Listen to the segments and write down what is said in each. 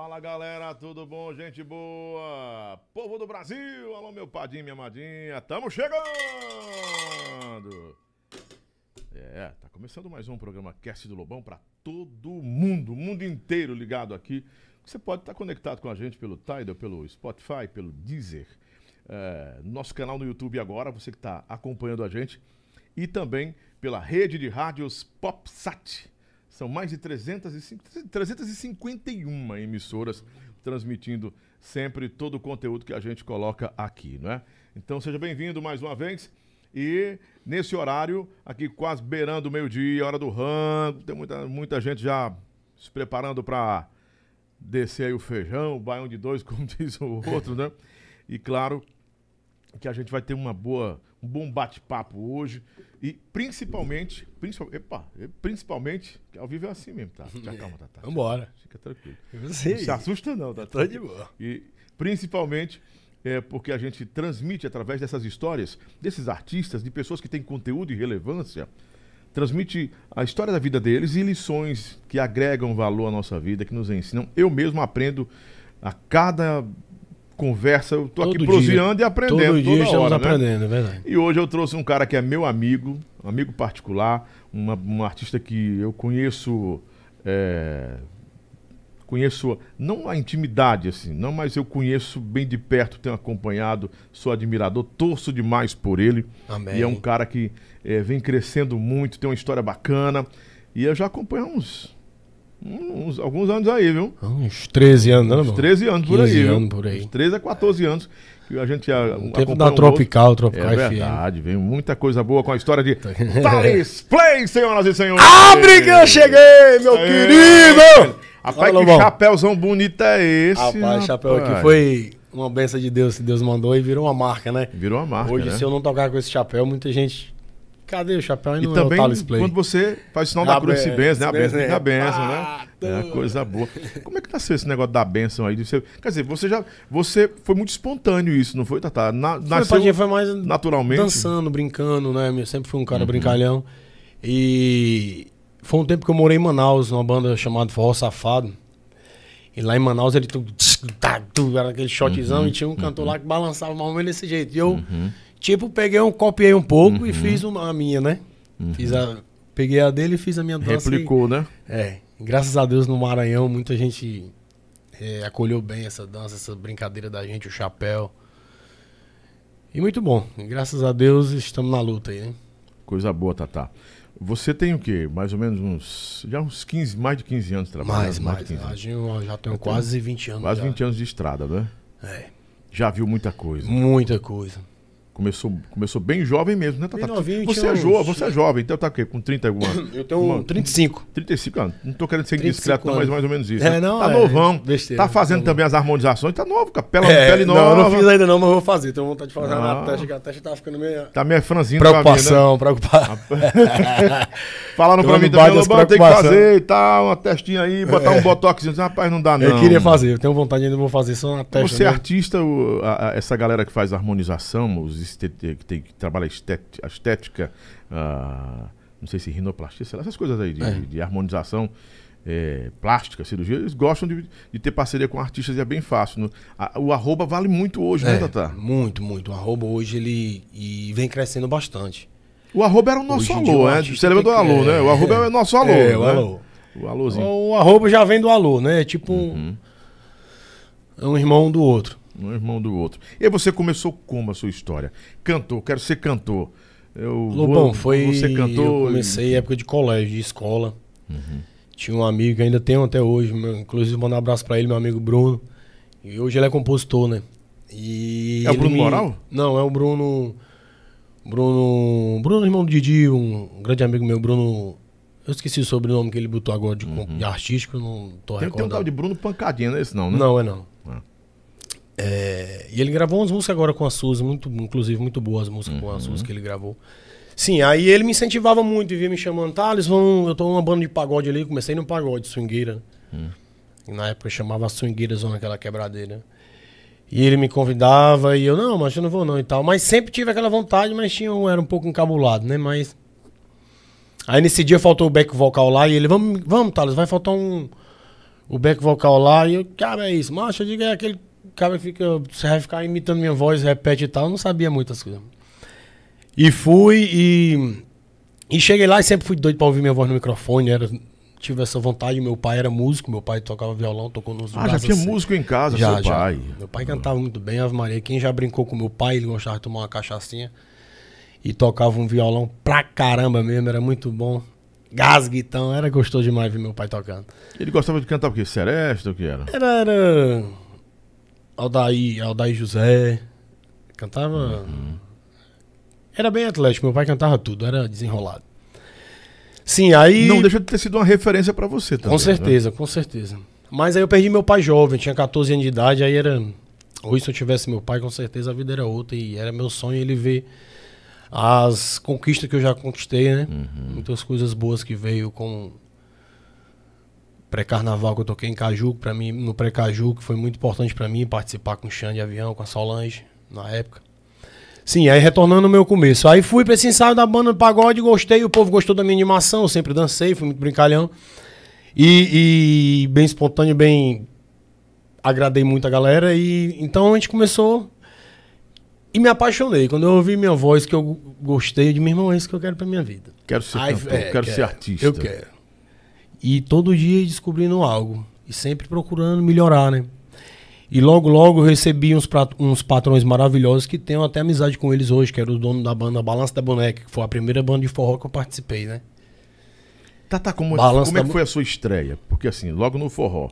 Fala galera, tudo bom, gente boa? Povo do Brasil, alô meu padinho, minha madinha, tamo chegando! É, tá começando mais um programa Cast do Lobão para todo mundo, o mundo inteiro ligado aqui. Você pode estar conectado com a gente pelo Tidal, pelo Spotify, pelo Deezer, é, nosso canal no YouTube agora, você que está acompanhando a gente, e também pela rede de rádios PopSat. São mais de 305, 351 emissoras transmitindo sempre todo o conteúdo que a gente coloca aqui, não é? Então seja bem-vindo mais uma vez. E nesse horário, aqui quase beirando o meio-dia, hora do rango, tem muita, muita gente já se preparando para descer aí o feijão, o baião de dois, como diz o outro, né? E claro que a gente vai ter uma boa, um bom bate-papo hoje e principalmente, principal, epa, principalmente, ao vivo é assim mesmo, tá? Já calma, tá, tá. Vambora. Fica tranquilo. Não se assusta não, tá? Tô de boa. E principalmente é porque a gente transmite através dessas histórias, desses artistas, de pessoas que têm conteúdo e relevância, transmite a história da vida deles e lições que agregam valor à nossa vida, que nos ensinam. Eu mesmo aprendo a cada conversa, eu tô aqui Todo proseando dia. e aprendendo. Todo dia estamos hora, né? aprendendo, é verdade. E hoje eu trouxe um cara que é meu amigo, amigo particular, uma, um artista que eu conheço. é, conheço, não a intimidade, assim, não, mas eu conheço bem de perto, tenho acompanhado, sou admirador, torço demais por ele. Amém. E é um cara que é, vem crescendo muito, tem uma história bacana. E eu já acompanho há uns, uns alguns anos aí, viu? Uns 13 anos, né, Uns irmão? 13 anos por 15 aí. viu? anos por aí. Uns 13 a 14 anos que a gente a, O tempo da um outro. Tropical, Tropical É FM. verdade, vem muita coisa boa com a história de Thales Play, senhoras e senhores. Abre que eu cheguei, meu Aê, querido! Rapaz, Fala, que Lobão. chapéuzão bonito é esse? Rapaz, chapéu aqui rapaz? foi uma benção de Deus que Deus mandou e virou uma marca, né? Virou uma marca, Hoje, né? se eu não tocar com esse chapéu, muita gente. Cadê o chapéu? E E é também, quando você faz o sinal da A cruz se ben- benze, né? A benção, benze, a benção, né? É coisa boa. Como é que nasceu esse negócio da benção aí? você- quer dizer, você já. Você foi muito espontâneo isso, não foi, Tatá? Na, Foi, nasceu Padinha, foi mais naturalmente. Uhum. dançando, brincando, né? Eu sempre fui um cara brincalhão. E foi um tempo que eu morei em Manaus, numa banda chamada Forró Safado. E lá em Manaus ele tu, tá, tu, era aquele shotzão Uhum. e tinha um cantor lá que balançava menos desse jeito. E eu, tipo, peguei um, copiei um pouco Uhum. e fiz uma, a minha, né? Fiz a, peguei a dele e fiz a minha dança. e- Replicou, né? é, graças a Deus no Maranhão muita gente é, acolheu bem essa dança, essa brincadeira da gente, o chapéu. E muito bom. E graças a Deus estamos na luta aí, né? Coisa boa, Tatá. Você tem o quê? Mais ou menos uns. Já uns 15, mais de 15 anos trabalhando. Mais, mais. 15 anos. Hoje Eu já tenho quase 20 anos. Quase já. 20 anos de estrada, né? É, Já viu muita coisa. muita coisa. Começou, começou bem jovem mesmo, né, Tatá? Bem novinho, você, é jovem, você é jovem, então tá o quê? Com 30 alguma? Eu tenho Uma- 35. 35 anos. Não tô querendo ser 35 indiscreto, não, mas mais ou menos isso. É, né? não, tá é, novão. besteira, tá fazendo tá também as harmonizações. Tá novo, com a pele, É, pele não, nova. eu não fiz ainda não, mas eu vou fazer. Tenho vontade de fazer Ah. na testa, que a testa tá ficando meio... Tá meio franzinho pra mim, né? Preocupação, preocupação. Falando Tô pra mim também, Lobão, tem que fazer e tal, uma testinha aí, botar um botoxinho. Rapaz, não dá não. Eu queria fazer, eu tenho vontade ainda, vou fazer só na testa. Você é né? artista, essa galera que faz harmonização, os que, tem, que trabalha estet- a estética, não sei se rinoplastia, sei lá, essas coisas aí de, É. de harmonização é, plástica, cirurgia, eles gostam de, de ter parceria com artistas e é bem fácil. no- a- o arroba vale muito hoje, né, É, Tatá? muito, muito. O arroba hoje ele e vem crescendo bastante. O arroba era o nosso Hoje alô, né? Você lembra do alô, né? O arroba é o nosso alô. É, né? o alô. O alôzinho. O arroba já vem do alô, né? É tipo um, Uhum. é um irmão do outro. Um irmão do outro. E aí você começou como a sua história? Cantor, quero ser cantor. Eu Lobão, vou- foi. vou ser cantor. Eu comecei época de colégio, de escola. Uhum. Tinha um amigo que ainda tenho até hoje. meu- inclusive, mandar um abraço pra ele, meu amigo Bruno. E hoje ele é compositor, né? E É o Bruno Moral? Não, é o Bruno. Bruno. Bruno, irmão do Didi, um grande amigo meu, Bruno. Eu esqueci o sobrenome que ele botou agora de, comp- de artístico, não tô Uhum. Tem, tem um recordando. tal de Bruno Pancadinha, não é esse não, né? Não, é não. É, e ele gravou umas músicas agora com a Suzy, muito, inclusive muito boas músicas com a Uhum. Suzy que ele gravou. Sim, aí ele me incentivava muito, vivia me chamando, Thales, vamos, eu tô numa banda de pagode ali, comecei no pagode, swingueira. Hum. E na época eu chamava swingueira zona aquela quebradeira. E ele me convidava e eu, não, mas eu não vou não e tal. Mas sempre tive aquela vontade, mas tinha, um- era um pouco encabulado, né? Mas. Aí nesse dia faltou o back vocal lá e ele, vamos, vamos, Thales, vai faltar um, o back vocal lá, e eu, cara, é isso. Macho, eu digo, é aquele cara fica, você vai ficar imitando minha voz, repete e tal. Eu não sabia muitas coisas. E fui e. E cheguei lá e sempre fui doido pra ouvir minha voz no microfone. Era, tive essa vontade. Meu pai era músico, meu pai tocava violão, tocou nos Ah, já tinha músico em casa, já, seu já. pai. Meu pai cantava muito bem, Ave Maria. Quem já brincou com meu pai, ele gostava de tomar uma cachaçinha. E tocava um violão pra caramba mesmo, era muito bom. Gasguitão, era gostoso demais ver meu pai tocando. Ele gostava de cantar o quê? Seresta ou o que era? Era, era Aldair, Aldair José. Cantava. Era bem atlético, meu pai cantava tudo, era desenrolado. Sim, aí. Não deixa de ter sido uma referência pra você também. Com né? certeza, com certeza. Mas aí eu perdi meu pai jovem, tinha 14 anos de idade, aí era. Hoje, se eu tivesse meu pai, com certeza a vida era outra. E era meu sonho ele ver as conquistas que eu já conquistei, né? Muitas coisas boas que veio com pré-carnaval que eu toquei em Caju, para mim, no pré-Caju, que foi muito importante para mim participar com o Xande de avião, com a Solange, na época. Sim, aí retornando ao meu começo. Aí fui pra esse ensaio da banda do pagode, gostei, o povo gostou da minha animação, eu sempre dancei, fui muito brincalhão. E, e bem espontâneo, bem. Agradei muito a galera. E então a gente começou. E me apaixonei. Quando eu ouvi minha voz, que eu gostei, de meu irmão, é isso que eu quero pra minha vida. Quero ser Aí, cantor, é, quero ser artista. Eu quero. E todo dia descobrindo algo. E sempre procurando melhorar, né? E logo, logo eu recebi uns, uns patrões maravilhosos que tenho até amizade com eles hoje, que era o dono da banda Balança da Boneca, que foi a primeira banda de forró que eu participei, né? Tá, tá, como, Balanço como é da que foi a sua estreia? Porque assim, logo no forró,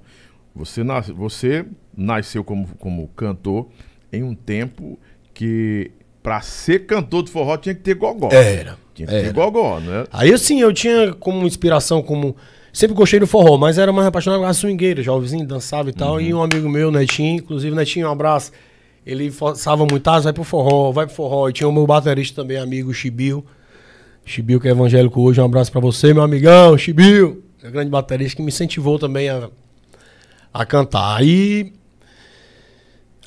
você, nas, você nasceu como, como cantor em um tempo que pra ser cantor de forró tinha que ter gogó. Era. Tinha que ter era. gogó, né? Aí assim, eu tinha como inspiração, como. Sempre gostei do forró, mas era mais apaixonado pela swingueira, jovenzinho, dançava e tal. E um amigo meu, Netinho, inclusive, Netinho, um abraço. Ele forçava muito, ah, vai pro forró, vai pro forró. E tinha o meu baterista também, amigo Chibil. Chibil, que é evangélico hoje, um abraço pra você, meu amigão, Chibil. É um grande baterista que me incentivou também a, a cantar. Aí.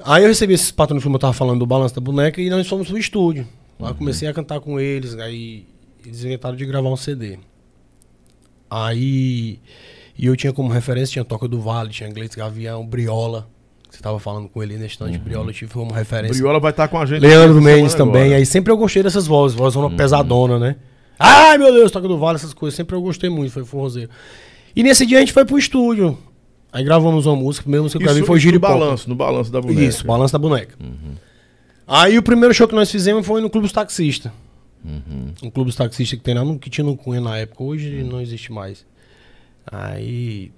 Aí eu recebi esses patrões, como eu tava falando, do Balanço da Boneca, e nós fomos pro estúdio. Lá eu comecei a cantar com eles, aí eles inventaram de gravar um CD. Aí. E eu tinha como referência, tinha Toca do Vale, tinha Inglês Gavião, Briola. que Você tava falando com ele nesse instante, Briola eu tive como referência. Briola vai estar com a gente. Leandro Mendes também. agora. Aí sempre eu gostei dessas vozes, vozona pesadona, né? Ai, meu Deus, Toca do Vale, essas coisas. Sempre eu gostei muito, foi forrozeiro. E nesse dia a gente foi pro estúdio. Aí gravamos uma música, a primeira música que eu gravei foi isso no balanço, no balanço da boneca. Isso, balanço da boneca. Aí o primeiro show que nós fizemos foi no Clube dos Taxistas. Um clube dos taxistas que tem lá que tinha no Cunha na época, hoje não existe mais. Aí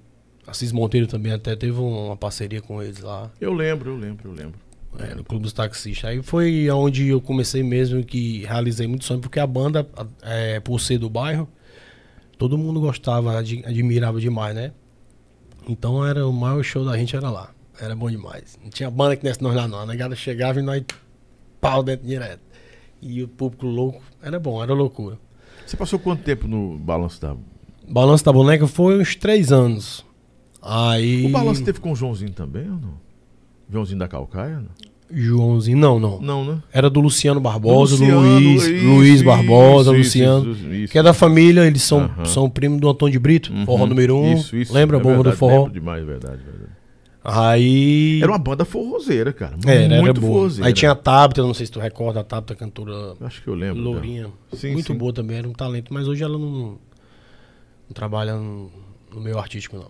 Assis Monteiro também até teve um- uma parceria com eles lá, Eu lembro, eu lembro, eu lembro. é, no Clube dos Taxistas. Aí foi onde eu comecei mesmo que realizei muito sonho, porque a banda, é, por ser do bairro, todo mundo gostava, ad- admirava demais, né? Então era o maior show da gente era lá. Era bom demais. Não tinha banda que nesse nós lá não. A negada chegava e nós pau dentro direto. E o público louco. Era bom, era loucura. Você passou quanto tempo no balanço da. Balanço da boneca foi uns três anos. Aí. O balanço teve com o Joãozinho também ou não? Joãozinho da Calcaia? Não, Joãozinho, não, não. não né? Era do Luciano Barbosa, do Luciano, Luiz, isso, Luiz Barbosa, isso, Luciano. isso. Que é da família, eles são, Aham. são primo do Antônio de Brito, forró Uhum. número um. Isso, isso. Lembra a é bomba verdade, do forró? Demais, verdade, verdade. Aí. Era uma banda forrozeira, cara. Era, era muito forrozeira. Aí tinha a Tabita, não sei se tu recorda, a Tabita cantora Acho que eu lembro. lourinha. Sim, muito sim. boa também, era um talento, mas hoje ela não, não trabalha no, no meio artístico, não.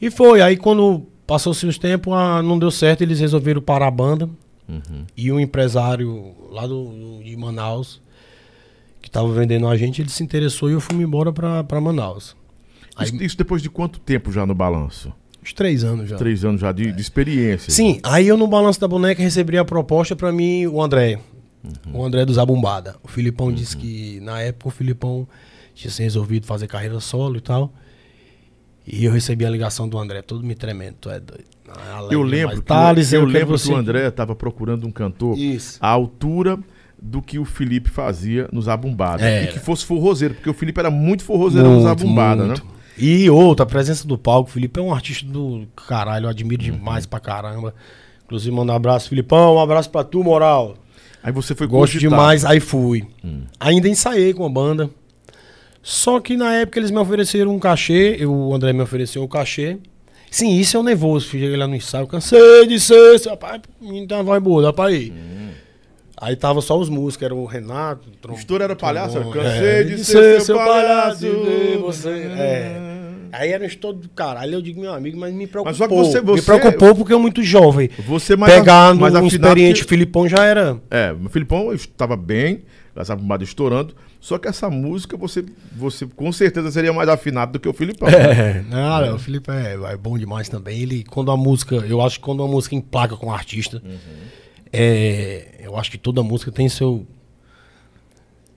E foi, aí quando passou-se os tempos, ah, não deu certo, eles resolveram parar a banda. Uhum. E um empresário lá do, de Manaus, que tava vendendo a gente, ele se interessou e eu fui embora pra, pra Manaus. Aí, Isso, isso depois de quanto tempo já no balanço? Uns três anos já. Três anos já de, de experiência. Sim, aí eu no Balanço da Boneca recebi a proposta pra mim, o André. O André do Zabumbada. O Filipão disse que na época o Filipão tinha se resolvido fazer carreira solo e tal. E eu recebi a ligação do André, todo me tremendo, tu é doido. Ah, alegre Eu lembro, que, Thales, eu, eu lembro que você o André estava procurando um cantor Isso. à altura do que o Felipe fazia nos Abumbada. Era. E que fosse forrozeiro, porque o Felipe era muito forrozeiro nos Muito, Abumbada, né? E outra, a presença do palco. O Felipe é um artista do caralho, eu admiro Uhum. demais pra caramba. Inclusive, manda um abraço, Filipão, um abraço pra tu, moral. Aí você foi Gosto cogitar. demais, aí fui. Hum. Ainda ensaiei com a banda. Só que na época eles me ofereceram um cachê, eu, o André me ofereceu um cachê. Sim, isso é um nervoso. Cheguei lá no ensaio, cansei de ser, rapaz, então vai boa, dá pra ir. Aí tava só os músicos, era o Renato. O trom- estouro era palhaço, trombone, cansei é, de ser seu palhaço. de ver você. É. Aí era um estouro do caralho. Eu digo, meu amigo, mas me preocupou. Mas só que você- Me você- preocupou porque eu muito jovem. Você mais, Pegando mais um experiente que- Filipão já era. É, o Filipão estava bem, essa bombada estourando, só que essa música você, você com certeza seria mais afinado do que o Filipão. né? É, não, o Felipe é, é bom demais também. Ele, quando a música, eu acho que quando uma música emplaca com o artista, é, eu acho que toda música tem seu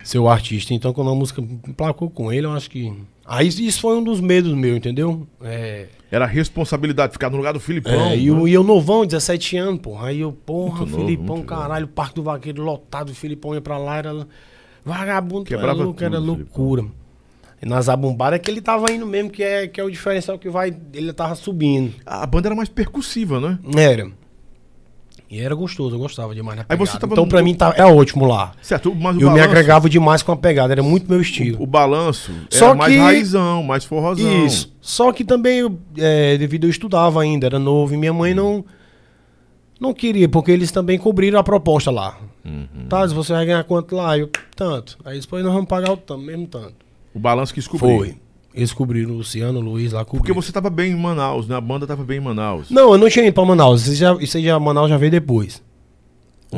seu artista. Então, quando a música emplacou com ele, eu acho que. Aí isso foi um dos medos meu, entendeu? É, Era a responsabilidade de ficar no lugar do Filipão. é, e, né? eu, e eu novão, 17 anos, porra. Aí eu, porra, Muito Filipão, novo. caralho, Parque do Vaqueiro lotado, o Filipão ia pra lá, era vagabundo, Quebrava era louco, era tudo, loucura. E nas abumbadas é que ele tava indo mesmo, que é, que é o diferencial que vai, ele tava subindo. A banda era mais percussiva, né? Era. E era gostoso, eu gostava demais na Aí você tava então no- pra mim tá, é ótimo lá. Certo, mas o Eu me balanço, agregava demais com a pegada, era muito meu estilo. o balanço Só era mais que- raizão, mais forrozão. Isso. Só que também, eu, é, devido eu estudava ainda, era novo, e minha mãe não não queria, porque eles também cobriram a proposta lá. Uhum. Tá, se você vai ganhar quanto lá? Eu, tanto. Aí depois nós vamos pagar o tanto, mesmo tanto. O balanço que descobriu. Foi. Eles cobriram, o Luciano, o Luiz lá Porque cobriram. você tava bem em Manaus, né? A banda tava bem em Manaus. Não, eu não tinha ido pra Manaus. Isso, já, isso já, Manaus já veio depois.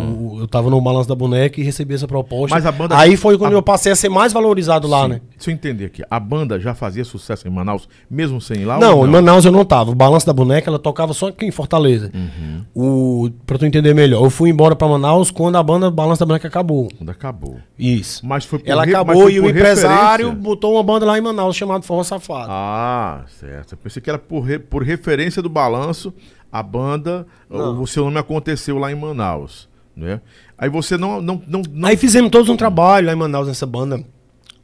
O- eu tava no balanço da boneca e recebi essa proposta. Mas a banda- Aí foi quando a- eu passei a ser mais valorizado lá, Sim. né? Deixa eu entender aqui. A banda já fazia sucesso em Manaus, mesmo sem ir lá? Não, ou em Manaus eu não tava. O balanço da boneca, ela tocava só aqui em Fortaleza. Uhum. O, pra tu entender melhor, eu fui embora pra Manaus quando a banda Balanço da Boneca acabou. Quando acabou. Isso. Mas foi por Ela re- acabou e o empresário referência? botou uma banda lá em Manaus chamada Forró Safado. Ah, certo. Eu pensei que era por, re- por referência do balanço, a banda, Não. o seu nome aconteceu lá em Manaus, né? Aí você não, não, não, não Aí fizemos todos um trabalho lá em Manaus nessa banda.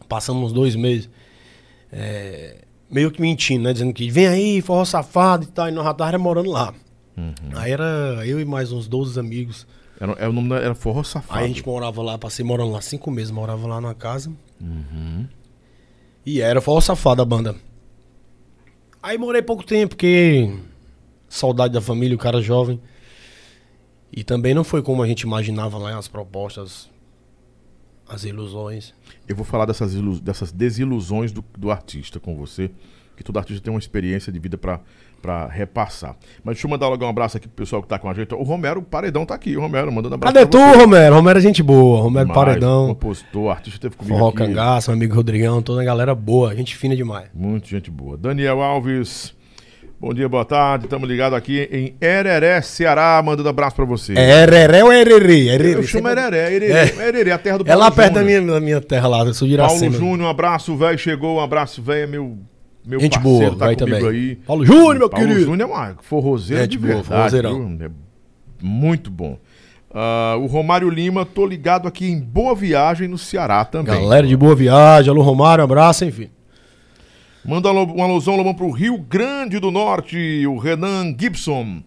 Passamos uns dois meses. é, meio que mentindo, né? Dizendo que vem aí, forró safado e tal. E nós já tava morando lá. Uhum. Aí era eu e mais uns 12 amigos. era, era o nome da- era Forró Safado. Aí a gente morava lá, passei morando lá cinco meses, morava lá na casa. Uhum. E era forró safado a banda. Aí morei pouco tempo, porque saudade da família, o cara jovem. E também não foi como a gente imaginava lá as propostas, as ilusões. Eu vou falar dessas, ilu- dessas desilusões do, do artista com você, que todo artista tem uma experiência de vida pra repassar. Mas deixa eu mandar logo um abraço aqui pro pessoal que tá com a gente. O Romero Paredão tá aqui, o Romero, mandando abraço Cadê tu, você. Romero? Romero é gente boa. Romero Demais, Paredão, Compositor, artista teve comigo Forró. Cangaço, meu amigo Rodrigão, toda a galera boa, gente fina demais. Muito gente boa. Daniel Alves, bom dia, boa tarde. Estamos ligados aqui em Ereré, Ceará, mandando abraço pra você. É Ereré ou Ererê? Ererê. Eu chamo Ereré, Ereré, Ereré, a terra do É Paulo lá perto da minha, da minha terra lá, eu sou de Paulo. Júnior, um abraço, velho. Chegou, um abraço, velho. É meu, meu Gente parceiro, boa, tá vai também. aí. Paulo Júnior, meu Paulo querido. Júnior é uma forrozeiro Gente de boa, verdade. É muito bom. Ah, o Romário Lima, tô ligado aqui em Boa Viagem, no Ceará também. Galera de boa viagem, alô Romário, um abraço, enfim. Manda um alô- um alusão, Lobão, pro Rio Grande do Norte, o Renan Gibson.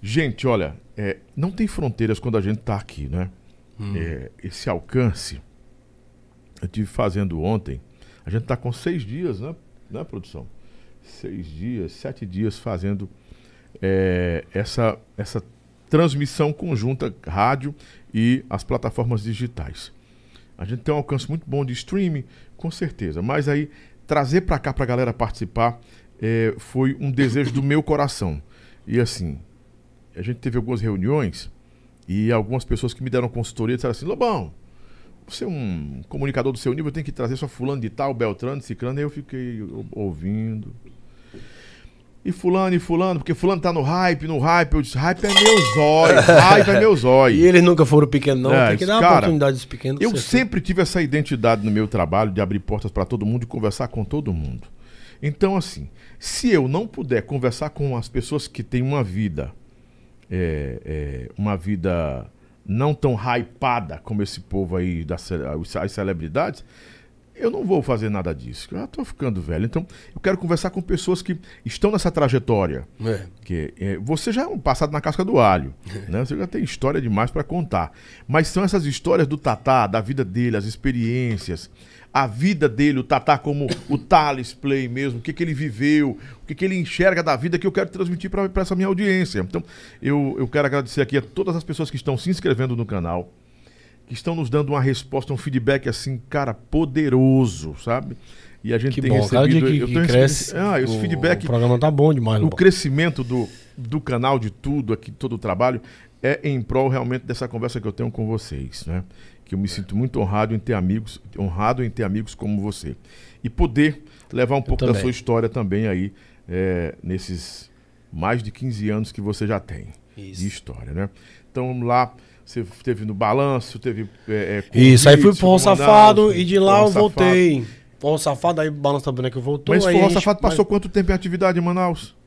Gente, olha, é, não tem fronteiras quando a gente tá aqui, né? É, esse alcance, eu tive fazendo ontem, a gente tá com seis dias, né, né produção? Seis dias, sete dias fazendo é, essa, essa transmissão conjunta rádio e as plataformas digitais. A gente tem um alcance muito bom de streaming, com certeza. Mas aí, trazer para cá para a galera participar é, foi um desejo do meu coração. E assim, a gente teve algumas reuniões e algumas pessoas que me deram consultoria disseram assim: Lobão, você é um comunicador do seu nível, tem que trazer só fulano de tal, Beltrano, Ciclano. Aí eu fiquei ou- ouvindo. E fulano, e fulano, porque fulano tá no hype, no hype. Eu disse, hype é meu zóio, hype é meu zóio. E eles nunca foram pequenos, não. É, Tem que dar uma cara, oportunidade dos pequenos. Eu sempre tive essa identidade no meu trabalho de abrir portas para todo mundo e conversar com todo mundo. Então, assim, se eu não puder conversar com as pessoas que têm uma vida, é, é, uma vida não tão hypada como esse povo aí, das, as celebridades, eu não vou fazer nada disso. Eu já tô ficando velho. Então, eu quero conversar com pessoas que estão nessa trajetória. É. Que, é, você já é um passado na casca do alho, né? Você já tem história demais para contar. Mas são essas histórias do Tatá, da vida dele, as experiências, a vida dele, o Tatá como o Thales Play mesmo, o que, que ele viveu, o que, que ele enxerga da vida que eu quero transmitir para essa minha audiência. Então, eu, eu quero agradecer aqui a todas as pessoas que estão se inscrevendo no canal, que estão nos dando uma resposta, um feedback assim, cara, poderoso, sabe? E a gente Que tem bom, cada dia recebido. que, que cresce, recebido- ah, esse o, feedback o programa tá bom demais. o Lobão. crescimento do, do canal, de tudo aqui, todo o trabalho, é em prol realmente dessa conversa que eu tenho com vocês, né? Que eu me sinto muito honrado em ter amigos, honrado em ter amigos como você. E poder levar um pouco da sua história também aí, é, nesses mais de 15 anos que você já tem de Isso. história, né? Então lá, você teve no balanço, teve. é, é, Isso, aí fui pro Manaus, Safado e de lá eu voltei. Forró Safado, aí Balança da Boneca voltou. Mas a gente- Safado passou mas- quanto tempo em atividade em Manaus?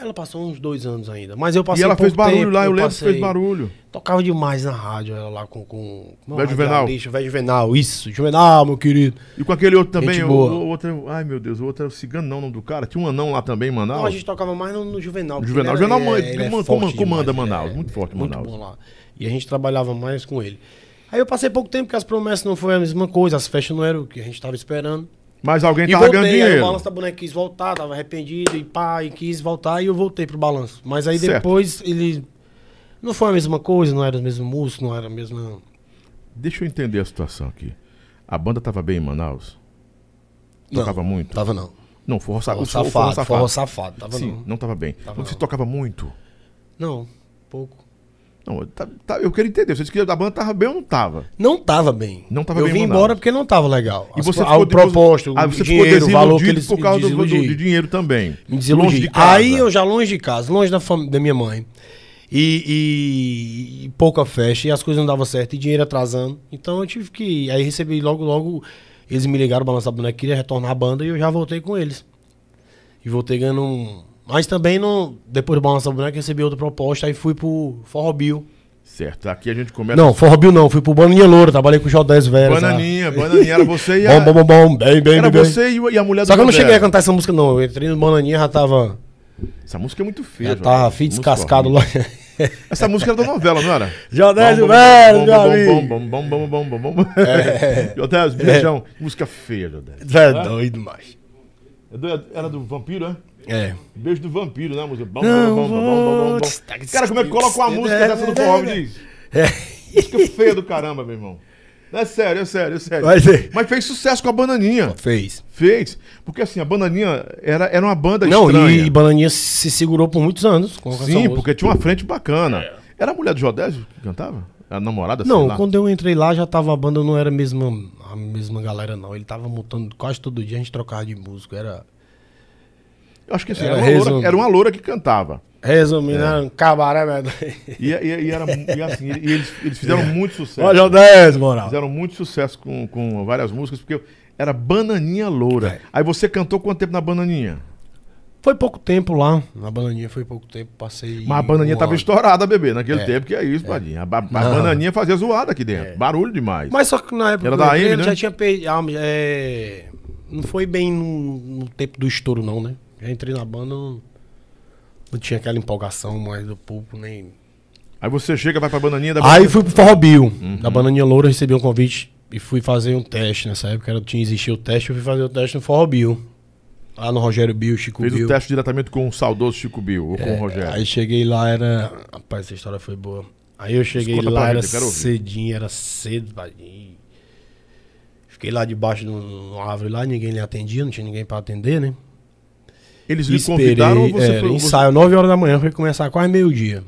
Ela passou uns dois anos ainda. Mas eu passei e ela fez barulho tempo, lá, eu lembro que passei- fez barulho. Tocava demais na rádio, ela lá com. com como é o Velho Juvenal. Velho Juvenal, isso, Juvenal, meu querido. E com aquele outro também, o, o outro. Ai meu Deus, o outro era o cigano, não, o nome do cara. Tinha um anão lá também em Manaus. Não, a gente tocava mais no, no Juvenal. Juvenal. Juvenal é- man- ele é comanda- comanda Manaus, é muito forte Muito Manaus. bom lá. E a gente trabalhava mais com ele. Aí eu passei pouco tempo, porque as promessas não foi a mesma coisa, as festas não eram o que a gente tava esperando. Mas alguém E tava voltei, ganhando aí o dinheiro. balanço da boneca quis voltar, tava arrependido e pá, e quis voltar e eu voltei pro balanço. Mas aí Certo. depois ele. Não foi a mesma coisa, não era o mesmo músico, não era a mesma. Deixa eu entender a situação aqui. A banda tava bem em Manaus? Não, Tocava muito? Tava não. Não, forró, Forró o forró safado, safado. forró safado. Tava Sim, não. não tava bem. Tava você não. tocava muito? Não, pouco. Não, tá- tá- eu quero entender. Você disse que a banda tava bem ou não tava? Não tava bem. Não tava eu bem em vim Manaus. embora porque não tava legal. E As- você ah, ficou o depois- propósito, Ah, o você dinheiro, o valor que eles por causa do, do- de dinheiro também. Me desiludi. Longe de casa. Aí eu já longe de casa, longe da, fam- da minha mãe. E, e- e pouca festa, e as coisas não davam certo, e dinheiro atrasando. Então eu tive que. Aí recebi logo, logo. Eles me ligaram, balançar a boneca, queria retornar a banda e eu já voltei com eles. E voltei ganhando um. Mas também não. Depois do balançar a boneca, recebi outra proposta, aí fui pro Forró Bill. Certo, aqui a gente começa. Não, Forró Bill não, fui pro Bananinha Loura, trabalhei com o Jodés Veras. lá. Bananinha, bananinha, era você e a. Bom, bom, bom, bom, bem, bem, Era bem. você e a- e a mulher Só que eu não cheguei a cantar essa música, não. Eu entrei no Bananinha já tava. Essa música é muito feia. Já tava fio descascado lá. Essa música era da novela, não era? Jodésio bom, meu bom, amigo. bom, bom, bom, bom, bom, bom, bom. É. Jodésio, beijão. Música feia, Jodésio. É doido, macho. É do- Era do vampiro, é? É. Beijo do vampiro, né? a Música. Bom, Não bom, bom, bom, bom, bom, bom. vou- Cara, como é que coloca uma música dessa do forró, me diz? É. Música feia do caramba, meu irmão. É sério, é sério, é sério. Ser. Mas fez sucesso com a Bananinha. Fez. Fez. Porque assim, a Bananinha era, era uma banda Não, estranha. e Bananinha se segurou por muitos anos. Sim, porque tinha uma frente bacana. Era a mulher do Jodésio que cantava? A namorada, sei Não, lá. quando eu entrei lá já tava a banda, não era a mesma, a mesma galera, não. Ele tava montando quase todo dia, a gente trocava de músico. Era. Eu acho que assim, É, era, uma resumo. loura, era uma loura que cantava. Resumindo, era um cabaré, velho. E, e- e era, e assim, e eles, eles fizeram muito sucesso. Olha o 10, moral. Fizeram muito sucesso com, com várias músicas, porque era Bananinha Loura. É. Aí você cantou quanto tempo na Bananinha? Foi pouco tempo lá. Na Bananinha foi pouco tempo, passei. Mas a Bananinha um tava ano. estourada, bebê, naquele É. tempo, que é isso, Padinha. A, ba- a. Bananinha fazia zoada aqui dentro. Barulho demais. Mas só que na época Era da AM, né? já tinha perdido. é, Não foi bem no, no tempo do estouro, não, né? Já entrei na banda, não, não tinha aquela empolgação mais do público, nem. Aí você chega, vai pra Bananinha da Aí fui pro Forró Bill. Uhum. Da Bananinha Loura, recebi um convite e fui fazer um teste. Nessa época era, tinha existido o teste, eu fui fazer o teste no Forró Bill. Lá no Rogério Bill, Chico Fez Bill. o teste diretamente com o saudoso Chico Bill, ou com o Rogério. É, Aí cheguei lá, era. Rapaz, essa história foi boa. Aí eu cheguei Conta lá, era gente, ouvir. cedinho, era cedo, vadinho. Fiquei lá debaixo de uma árvore lá, ninguém lhe atendia, não tinha ninguém pra atender, né? Eles lhe Esperei, convidaram ou você era, foi... você- ensaio 9 horas da manhã, foi começar quase meio-dia.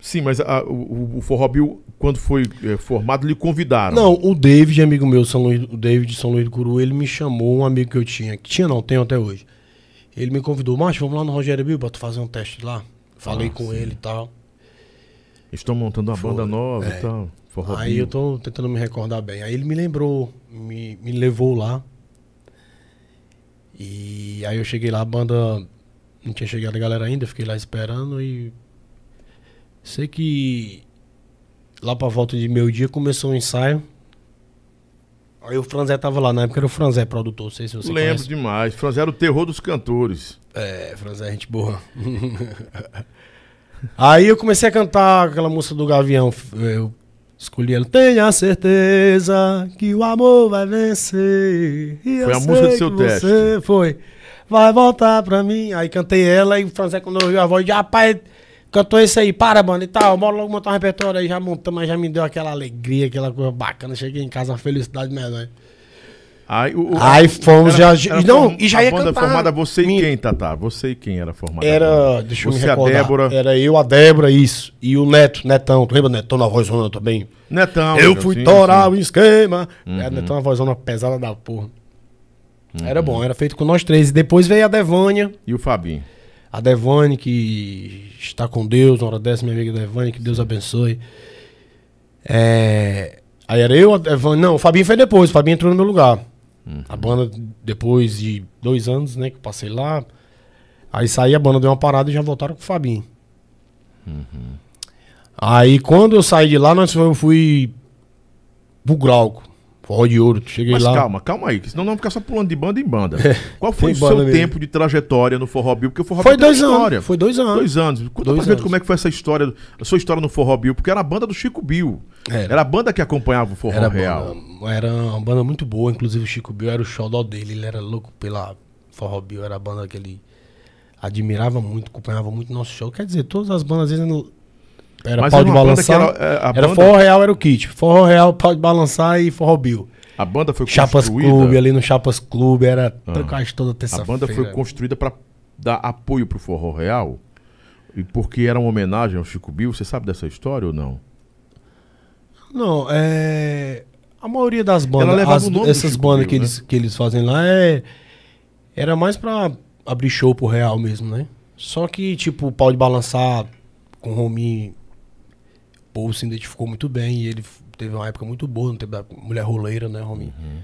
Sim, mas a- o, o Forró Bill, quando foi eh, formado, lhe convidaram. Não, o David, amigo meu, São Luís, o David de São Luís do Curu, ele me chamou, um amigo que eu tinha, que tinha não, tenho até hoje. Ele me convidou, macho, vamos lá no Rogério Bill pra tu fazer um teste lá. Falei Ah, com sim. ele e tal. Estão montando uma Foi, banda nova é. e tal. Forró Aí Bill. eu tô tentando me recordar bem. Aí ele me lembrou, me, me levou lá. E aí eu cheguei lá, a banda não tinha chegado a galera ainda, fiquei lá esperando e sei que lá pra volta de meio dia começou o ensaio. Aí o Franzé tava lá, na época era o Franzé produtor, não sei se você Lembro conhece. demais. Franzé era o terror dos cantores. É, Franzé, gente boa. Aí eu comecei a cantar aquela música do Gavião. Eu escolhi ela. Tenha certeza que o amor vai vencer. Foi a música do seu teste. Foi. Vai voltar pra mim. Aí cantei ela e o Franzé, quando ouviu a voz, de rapaz, cantou esse aí, para, mano, e tal. Bora logo montar um repertório aí. Já montamos, mas já me deu aquela alegria, aquela coisa bacana. Cheguei em casa, uma felicidade menor. Aí, o, Aí fomos era- já- era não, form- e já a ia banda cantar. formada você e Me- quem, Tatá? Você e quem era formada? Era, deixa eu Você, me a. Débora. Era eu, a Débora, isso. E o Neto, Netão. Tu lembra Netão na vozona também? Netão. eu fui Sim, torar sim. o esquema. Era Netão na vozona pesada da porra. Era bom, era feito com nós três. E depois veio a Devânia. E o Fabinho? A Devane, que está com Deus, uma hora dessa, minha amiga Devane, que Deus abençoe. É, Aí era eu, a Devane. Não, o Fabinho foi depois, o Fabinho entrou no meu lugar. A banda, depois de dois anos, né, que eu passei lá. Aí saí, a banda deu uma parada e já voltaram com o Fabinho. Aí quando eu saí de lá, nós, eu fui pro Glauco, Forró de Ouro. Cheguei Mas lá. calma, calma aí, senão não vamos ficar só pulando de banda em banda. Qual foi o seu mesmo. tempo de trajetória no Forró Bill? Porque o Forró Foi Bill dois uma história. anos. Foi dois anos. Dois anos. Conta Dois pra gente anos. como é que foi essa história, a sua história no Forró Bill, porque era a banda do Chico Bill. Era. Era a banda que acompanhava o Forró Era, Real. banda, era uma banda muito boa, inclusive o Chico Bill era o xodó dele, ele era louco pela Forró Bill, era a banda que ele admirava muito, acompanhava muito nosso show. Quer dizer, todas as bandas às vezes não- era Mas pau era de balançar. era, é, a Era banda- Forró Real, era o kit. Forró Real, pau de balançar e Forró Bill. A banda foi Chapas construída. Clube, ali no Chapas Clube, era Ah. trocagem toda A terça-feira. banda foi construída pra dar apoio pro Forró Real. E porque era uma homenagem ao Chico Bill, você sabe dessa história ou não? Não, é. A maioria das bandas, as- essas bandas Bill, que, né? eles, que eles fazem lá é. Era mais pra abrir show pro real mesmo, né? Só que, tipo, o pau de balançar com o Romi, o povo se identificou muito bem e ele teve uma época muito boa no tempo da mulher roleira, né, Romi? Uhum.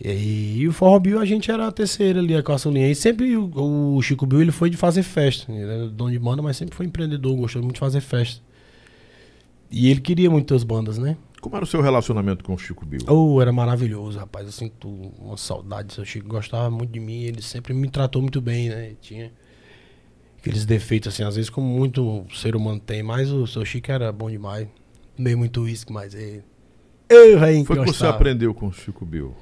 E, aí, e o Forró Bill a gente era a terceira ali, a caçulinha. E sempre o, o Chico Bill ele foi de fazer festa. Ele era dono de banda, mas sempre foi empreendedor, gostou muito de fazer festa. E ele queria muitas bandas, né? Como era o seu relacionamento com o Chico Bill? Oh, era maravilhoso, rapaz. Eu sinto uma saudade do seu Chico. Gostava muito de mim. Ele sempre me tratou muito bem, né? Tinha aqueles defeitos, assim, às vezes, como muito ser humano tem. Mas o seu Chico era bom demais. Meio muito uísque, mas ele. Eu, velho, Foi que você gostava. aprendeu com o Chico Bill?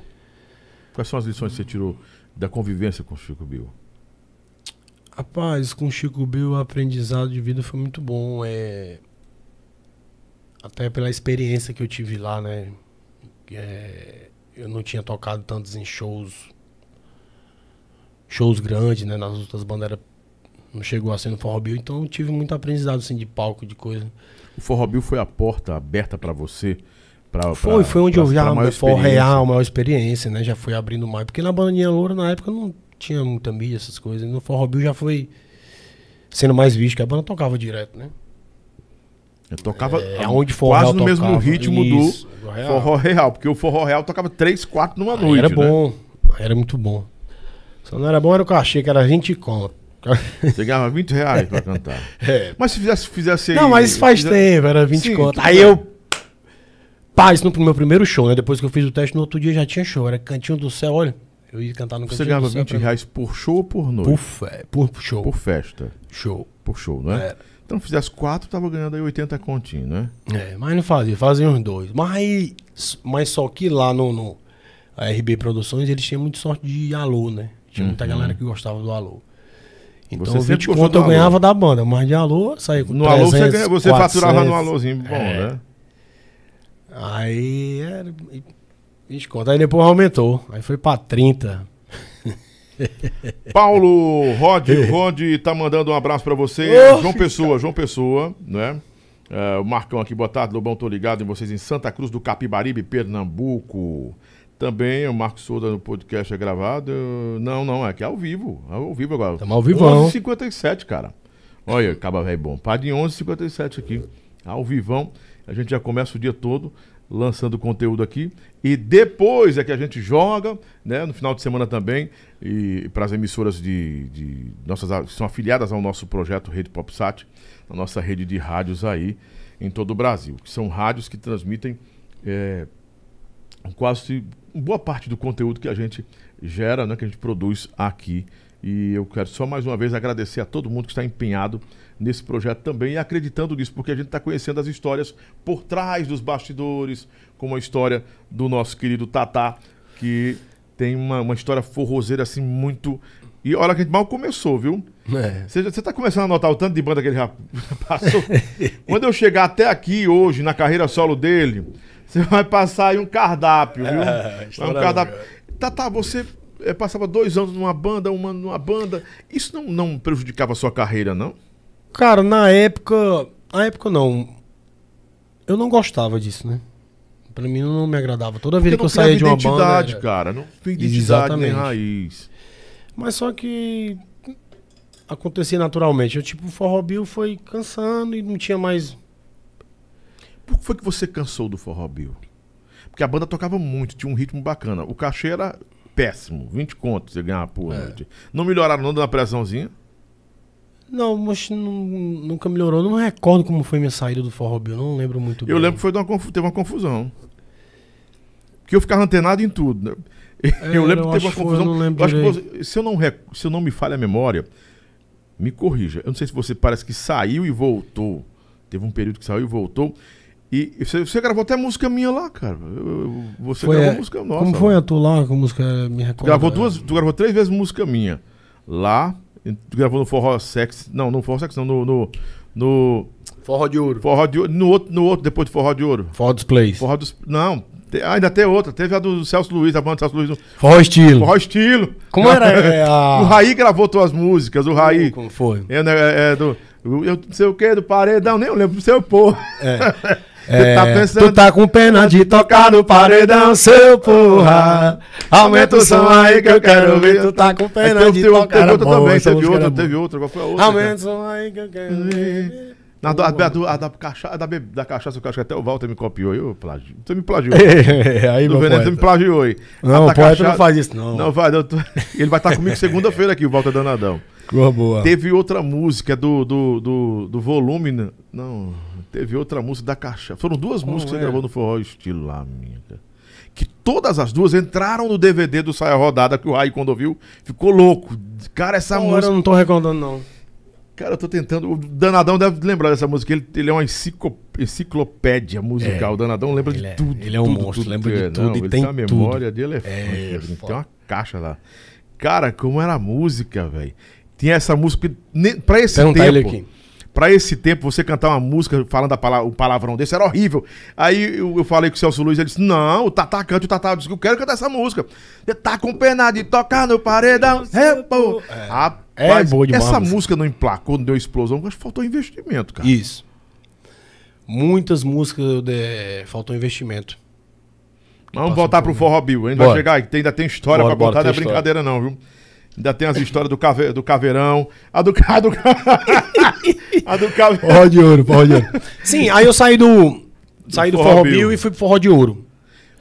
Quais são as lições que você tirou da convivência com o Chico Bill? Rapaz, com o Chico Bill o aprendizado de vida foi muito bom. É... Até pela experiência que eu tive lá, né? É, Eu não tinha tocado tantos em shows. Shows grandes, né? Nas outras bandas era- não chegou a ser no Forró Bill, então eu tive muito aprendizado assim de palco, de coisa. O Forró Bill foi a porta aberta pra você? Pra, Foi, pra- foi onde pra- eu já maior foi real, maior experiência, né? Já foi abrindo mais. Porque na bandinha loura, na época, não tinha muita mídia, essas coisas. No Forró Bill já foi sendo mais visto, que a banda tocava direto, né? Eu tocava É onde Forró quase no mesmo tocava. ritmo Isso, do Forró Real. Forró Real, porque o Forró Real tocava 3, 4 numa Aí noite, era né? bom, era muito bom. Só não era bom, era o cachê, que era 20 conto. Você ganhava 20 reais pra cantar. É. Mas se fizesse, fizesse Não, mas faz fizesse- tempo, era 20 Sim, conto. tudo Aí eu. Pá, isso no meu primeiro show, né? Depois que eu fiz o teste, no outro dia já tinha show. Era Cantinho do Céu, olha. Eu ia cantar no Você Cantinho ganhava do Céu. 20 pra- reais por show ou por noite? Por, fe- por show. Por festa. Show. Por show, não é? Então se fizesse 4, tava ganhando aí 80 continho, né? É, mas não fazia, fazia uns dois. Mas, mas só que lá no, no RB Produções, eles tinham muito sorte de alô, né? Tinha muita Uhum. galera que gostava do alô. Então, Você sempre 20 gostou conto eu ganhava da banda, mas de alô saía com No alô você, 300, ganha- você faturava no 400. alôzinho bom, É. né? Aí era 20 conto. Aí depois aumentou. Aí foi pra 30. Paulo Rod, Rod tá mandando um abraço pra você. Ô, João Pessoa, João Pessoa, né? O Marcão aqui, boa tarde, Lobão, tô ligado em vocês em Santa Cruz do Capibaribe, Pernambuco. Também o Marcos Souza no podcast é gravado. Não, não, é que é ao vivo. É ao vivo agora. Tamo ao vivão. 11h57, cara. Olha, acaba velho bom. Pá de 11h57 aqui. Ao vivão. A gente já começa o dia todo lançando conteúdo aqui. E depois é que a gente joga, né? No final de semana também. E para as emissoras de, de nossas que são afiliadas ao nosso projeto Rede PopSat, a nossa rede de rádios aí em todo o Brasil. Que são rádios que transmitem é, quase boa parte do conteúdo que a gente gera, né, que a gente produz aqui. E eu quero só mais uma vez agradecer a todo mundo que está empenhado nesse projeto também e acreditando nisso, porque a gente está conhecendo as histórias por trás dos bastidores, como a história do nosso querido Tatá, que tem uma, uma história forrozeira assim muito. E olha que a gente mal começou, viu? É. Você está começando a notar o tanto de banda que ele já passou. Quando eu chegar até aqui hoje, na carreira solo dele, você vai passar aí um cardápio, viu? É, Vai um cardápio. Tá, tá, você eh, passava dois anos numa banda, um ano numa banda. Isso não, não prejudicava a sua carreira, não? Cara, na época. Na época não. Eu não gostava disso, né? Pra mim não me agradava. Toda vez que eu saía de uma identidade, banda. era- cara. Não tem identidade nem Exatamente. raiz. Mas só que acontecia naturalmente. Eu, tipo, o Forró Bill foi cansando e não tinha mais. Por que foi que você cansou do Forró Bill? Porque a banda tocava muito, tinha um ritmo bacana. O cachê era péssimo, 20 contos você ganhava por É. noite. Não melhoraram não dando uma pressãozinha? Não, mas nu- nunca melhorou. Não recordo como foi minha saída do Forró Bill. Não lembro muito bem. Eu lembro que foi de uma teve uma confusão. Que eu ficava antenado em tudo. né? eu lembro eu que teve uma confusão. eu Eu acho que se, eu não rec- se eu não me falha a memória, me corrija. Eu não sei se você parece que saiu e voltou. Teve um período que saiu e voltou. E você, você gravou até música minha lá, cara. Eu- você Foi, gravou é, música nossa. Como foi a tu lá com a música? Me gravou duas, tu gravou três vezes música minha. Lá, tu gravou no Forró Sex. Não, no Forró Sex, não, no. no, no Forró de Ouro. Forró de Ouro. No outro, no outro, depois de Forró de Ouro. Forró dos Plays. Forró dos. Não, te- ainda tem outra. Teve a do Celso Luiz, a banda do Celso Luiz. no Forró Estilo. Forró Estilo. Como era é, a... O Raí gravou tuas músicas, o Raí. Como foi? É, né, é, é do. Eu não sei o que, do paredão, nem eu lembro do seu porra. É, tá pensando- Tu tá com pena de tocar no paredão, seu porra. Aumenta o som aí que eu quero ver. Tu tá com pena teve, de teve, tocar. teve bom, também, essa teve música outra, era boa. teve outra. Qual foi a outra? Aumenta o som aí que eu quero ver. Na, do- a, a, do- a da, cachaça, da, da cachaça, eu acho que até o Walter me copiou. Eu plagio. Você me plagiou. aí, Do meu veneno, você me poeta. plagiou aí. Não, o da poeta não faz isso, não. Não, vai. tô- Ele vai estar comigo segunda-feira aqui, o Walter Danadão. Coisa boa. Teve outra música do, do, do, do volume. né? Não, teve outra música da cachaça. Foram duas Qual músicas que é? você gravou no Forró Estilo lá, minha. Que todas as duas entraram no DVD do Saia Rodada, que o Raí, quando ouviu, ficou louco. Cara, essa Não, música. eu não tô recordando, não. Cara, eu tô tentando. O Danadão deve lembrar dessa música. Ele, ele é uma enciclo- enciclopédia musical. É. o Danadão lembra Ele de é- tudo. ele é um tudo, monstro, tudo, lembra de é, tudo e ele tem tem a memória de elefante. É, né? Tem uma caixa lá. Cara, como era a música, velho. Tinha essa música. ne- Pra esse Perguntar tempo. ele aqui. Pra esse tempo, você cantar uma música falando a pala- o palavrão desse era horrível. Aí eu, eu falei com o Celso Luiz, ele disse: Não, o Tatá canta, o Tatá disse que eu quero cantar essa música. Você tá com pena de tocar no paredão. É, pô. Rapaz, É boa demais essa música. não emplacou, não deu explosão, mas faltou investimento, cara. Isso. Muitas músicas de... faltou investimento. Vamos voltar pro. Forró Bill. Ainda chegar, tem- ainda tem história Bora, pra bora, contar, não é brincadeira não, viu? Ainda tem as histórias do, cave, do caveirão. A do, a do, a do caveirão. Forró de ouro, forró de ouro. Sim, aí eu saí do. Saí do Forró Forró Bill. Bill e fui pro Forró de Ouro.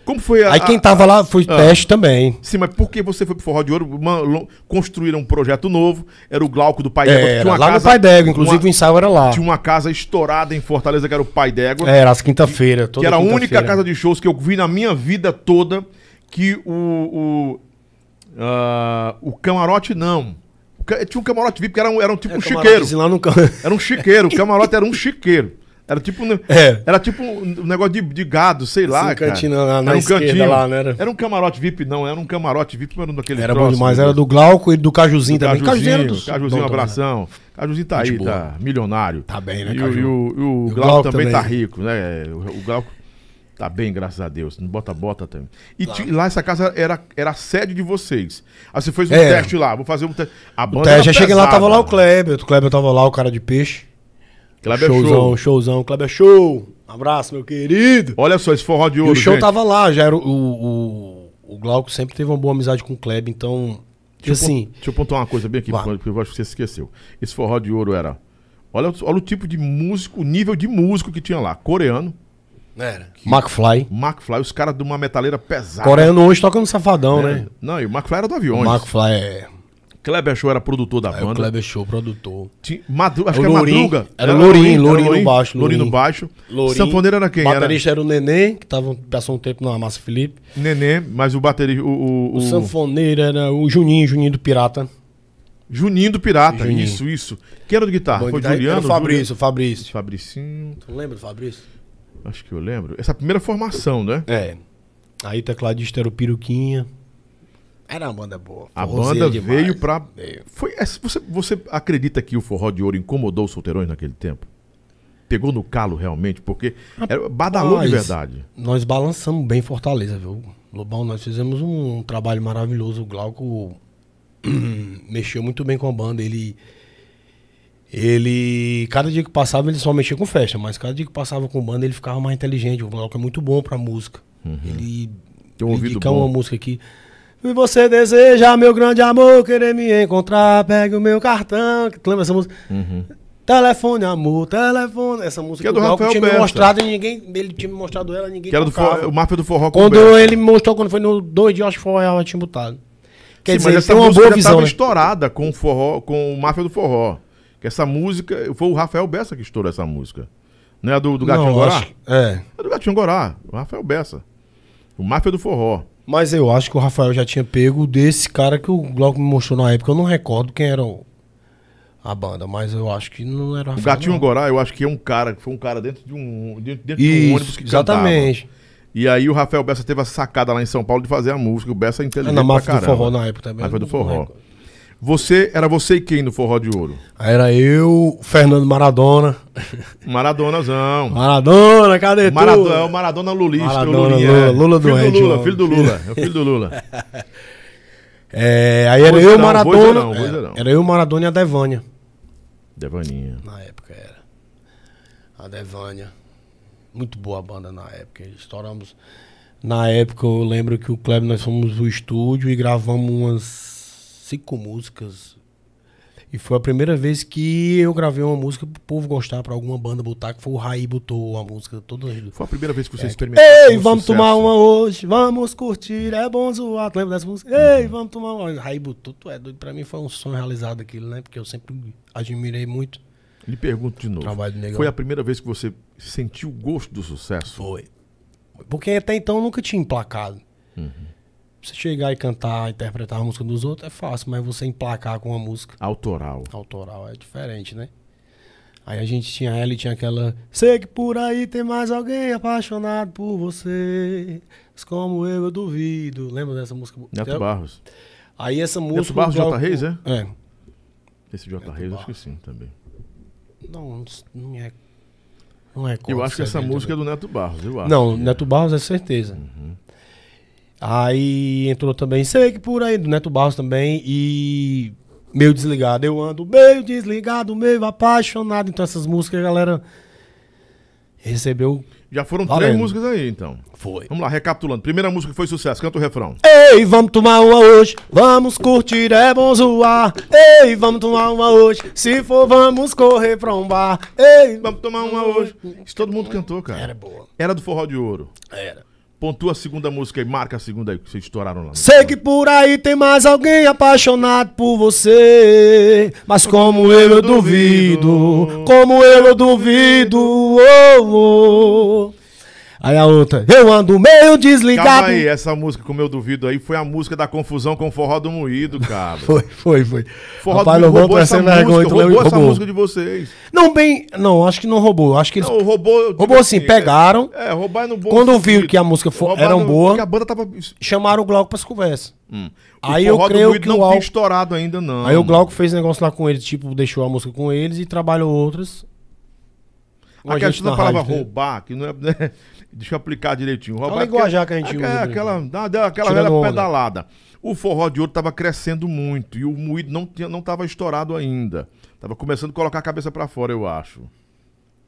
Como foi a. Aí quem a- tava lá foi Ah. teste também. Sim, mas por que você foi pro Forró de Ouro? Lo- construíram um projeto novo, era o Glauco do Pai d'Égua. Era, lá no casa- Pai d'Égua, inclusive uma- o ensaio era lá. Tinha uma casa estourada em Fortaleza, que era o Pai d'Égua. Era às quinta-feira. que era a única casa de shows que eu vi na minha vida toda que o. o, ah, o camarote não. Tinha um camarote VIP que era um, era um tipo um chiqueiro. Lá no Era um chiqueiro. O camarote era um chiqueiro. Era tipo, um- É. era tipo um negócio de, de gado, sei lá. Cara. na- na Era um cantinho. lá, não era? um camarote VIP, não. Era um camarote VIP, mas era daquele Era bom demais. Era do Glauco e do Cajuzinho também. Cajuzinho, era Cajuzinho, do- Cajuzinho do- abração. Cajuzinho tá aí, Gente boa. tá milionário. Tá bem, né, Caju? e o, e o E o Glauco Glauco também, também. tá rico, né? O, o Glauco tá bem, graças a Deus. Não bota bota também. E ti- lá essa casa era, era a sede de vocês. Aí você fez um Era. teste lá, vou fazer um teste. A O banda teste, era já cheguei lá, tava lá o Kleber. O Kleber tava lá, o cara de peixe. Kleber showzão, Show. showzão. Kleber show. Um abraço, meu querido. Olha só, esse forró de E ouro, o show gente. tava lá, já era o, o, o Glauco sempre teve uma boa amizade com o Kleber, então. Deixa eu assim, pon- Deixa eu pontuar uma coisa bem aqui, Vá. porque eu acho que você esqueceu. Esse forró de ouro era. Olha, o- olha o tipo de músico, o nível de músico que tinha lá. Coreano, era. McFly. McFly, os caras de uma metaleira pesada. Coreano hoje toca no Safadão, É. né? Não, e o McFly era do O aviões. McFly é. Kleber Show era produtor da Aí o banda. Kleber Show, produtor. Tinha, Madru, acho O que é Lourinho. Madruga. Era Lourinho, Lourinho no baixo, Lourinho no baixo. Lourinho. Sanfoneiro era quem? Era baterista era o Neném, que tava, passou um tempo na Massa Felipe. Nenê, mas o baterista. O, o, O, o- sanfoneiro era o Juninho, Juninho do Pirata. Juninho do Pirata. Juninho. Isso, isso. Quem era do guitarra? Bom, Foi Juliano? Era o Fabrício, o Fabrício. Fabricinho. Tu lembra do Fabrício? Acho que eu lembro. Essa primeira formação, né? É. Aí o tecladista era o Peruquinha. Era uma banda boa. A banda demais. veio pra. Veio. Foi, é, você, você acredita que o forró de ouro incomodou os solteirões naquele tempo? Pegou no calo realmente? Porque era, badalou de verdade. Nós balançamos bem Fortaleza, viu? Lobão, nós fizemos um trabalho maravilhoso. O Glauco mexeu muito bem com a banda. Ele. Ele. Cada dia que passava, ele só mexia com festa, mas cada dia que passava com banda, ele ficava mais inteligente. O Glauco é muito bom pra música. Ele. Tem um ouvido bom. uma música aqui. Se você deseja, meu grande amor, querer me encontrar, pegue o meu cartão. Tu lembra essa música? Telefone, amor, telefone. Essa música Que é do Rafael tinha me Berta. mostrado e ninguém. Ele tinha me mostrado ela, ninguém Que era do forró, o Máfia do Forró com Quando Beto. ele me mostrou, quando foi no dois dias, acho que foi ela tinha botado. Quer Sim, dizer, mas ele essa tem uma música boa já visão, né? estourada com o forró, com o Máfia do Forró. Que essa música foi o Rafael Bessa que estourou essa música. Não é a do, do Gatinho Não, Gorá? acho- É. É do Gatinho Gorá, o Rafael Bessa. O Máfia do Forró. Mas eu acho que o Rafael já tinha pego desse cara que o Glauco me mostrou na época. Eu não recordo quem era o- a banda, mas eu acho que não era o O Rafael. Gatinho não. Gorá, eu acho que é um cara, foi um cara dentro de um, dentro, dentro de um Isso, ônibus que cantava. exatamente. E aí o Rafael Bessa teve a sacada lá em São Paulo de fazer a música. O Bessa é Ah, inteligente na pra máfia do forró na época também. Máfia do forró. recordo. Você, era você e quem no Forró de Ouro? Aí era eu, Fernando Maradona. Maradonazão. Maradona, cadê tu? Maradona, é o Maradona Lulista, Maradona, o Lulinha, Lula, é. Lula filho doente, do Lula, filho do Lula, é o filho do Lula. É, aí era eu, Vozeirão, Maradona. vozeirão, era, era eu, Maradona e a Devânia. Devaninha. Na época era. A Devânia. Muito boa a banda na época. Estouramos. Na época eu lembro que o Kleber nós fomos no estúdio e gravamos umas cinco músicas. E foi a primeira vez que eu gravei uma música pro povo gostar, pra alguma banda botar, que foi o Raí botou a música toda. Foi a primeira vez que você experimentou. Ei, um vamos sucesso. tomar uma hoje, vamos curtir, é bom zoar. Tu lembra dessa música? Ei, vamos tomar uma. Raí botou, tu é doido. Pra mim foi um sonho realizado aquilo, né? Porque eu sempre admirei muito Lhe pergunto de novo. Foi a primeira vez que você sentiu o gosto do sucesso? Foi. Porque até então eu nunca tinha emplacado. Uhum. Você chegar e cantar, interpretar a música dos outros é fácil, mas você emplacar com uma música Autoral. autoral é diferente, né? Aí a gente tinha ela e tinha aquela. Sei que por aí tem mais alguém apaixonado por você. Mas como eu, eu duvido. Lembra dessa música? Neto Eu- Barros. Aí essa música. Barros, o Glauco- J. Reis, é? É. Esse J. Reis, acho que sim, também. Não, não é. Não é Eu acho que essa música é do Neto Barros, eu acho. Não, Neto Barros é certeza. Aí entrou também, sei que por aí, do Neto Barros também, e meio desligado. Eu ando meio desligado, meio apaixonado. Então essas músicas a galera recebeu. Já foram Valendo. três músicas aí, então. Foi. Vamos lá, recapitulando. Primeira música que foi sucesso, canta o refrão. Ei, vamos tomar uma hoje, vamos curtir, é bom zoar. Ei, vamos tomar uma hoje, se for vamos correr pra um bar. Ei, Vamos tomar uma hoje. Isso todo mundo cantou, cara. Era boa. Era do Forró de Ouro. Era. Pontua a segunda música e marca a segunda aí que vocês estouraram lá. Sei que por aí tem mais alguém apaixonado por você. Mas como eu, eu duvido. Como eu, eu duvido. oh, oh. Aí a outra, eu ando meio desligado. Calma aí, essa música, como eu duvido aí, foi a música da confusão com o Forró do Moído, cara. Foi, foi, foi. Forró Rapaz, do Moído roubou é essa música, vergonha, roubou lembra? essa Roubou. música de vocês. Não, bem. Não, acho que não roubou. Acho que eles. Não, roubou... digo Roubou assim, pegaram. É, roubar no bom Quando viram que a música fo- Roubar era no- boa- a banda tava... Chamaram o Glauco pras conversas. Hum. Aí o eu creio Moído que não o Al- estourado ainda, não. Aí o Glauco fez negócio lá com eles, tipo, deixou a música com eles e trabalhou outras. Com a gente da palavra roubar, que não é... Deixa eu aplicar direitinho. Roubar uma linguajar que a gente é, usa, né? Aquela, dá- aquela velha pedalada. O forró de ouro tava crescendo muito e o moído não, tinha, não tava estourado ainda. Tava começando a colocar a cabeça pra fora, eu acho.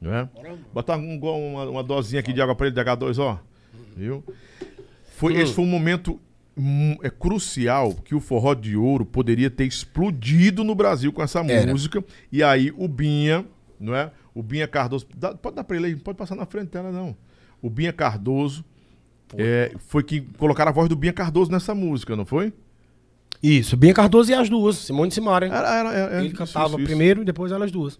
Né? Botar um, uma, uma dosinha aqui de água pra ele de H2, ó. Viu? Foi, Esse foi um momento hum, é crucial que o forró de ouro poderia ter explodido no Brasil com essa Era. música. E aí o Binha, não é? O Binha Cardoso. dá- pode dar pra ele aí, não pode passar na frente dela, não. O Binha Cardoso é, foi que colocaram a voz do Binha Cardoso nessa música, não foi? Isso, Bia Cardoso e as duas, Simone e Simaria. Era, era, era, Ele isso, cantava isso, isso. primeiro e depois elas duas.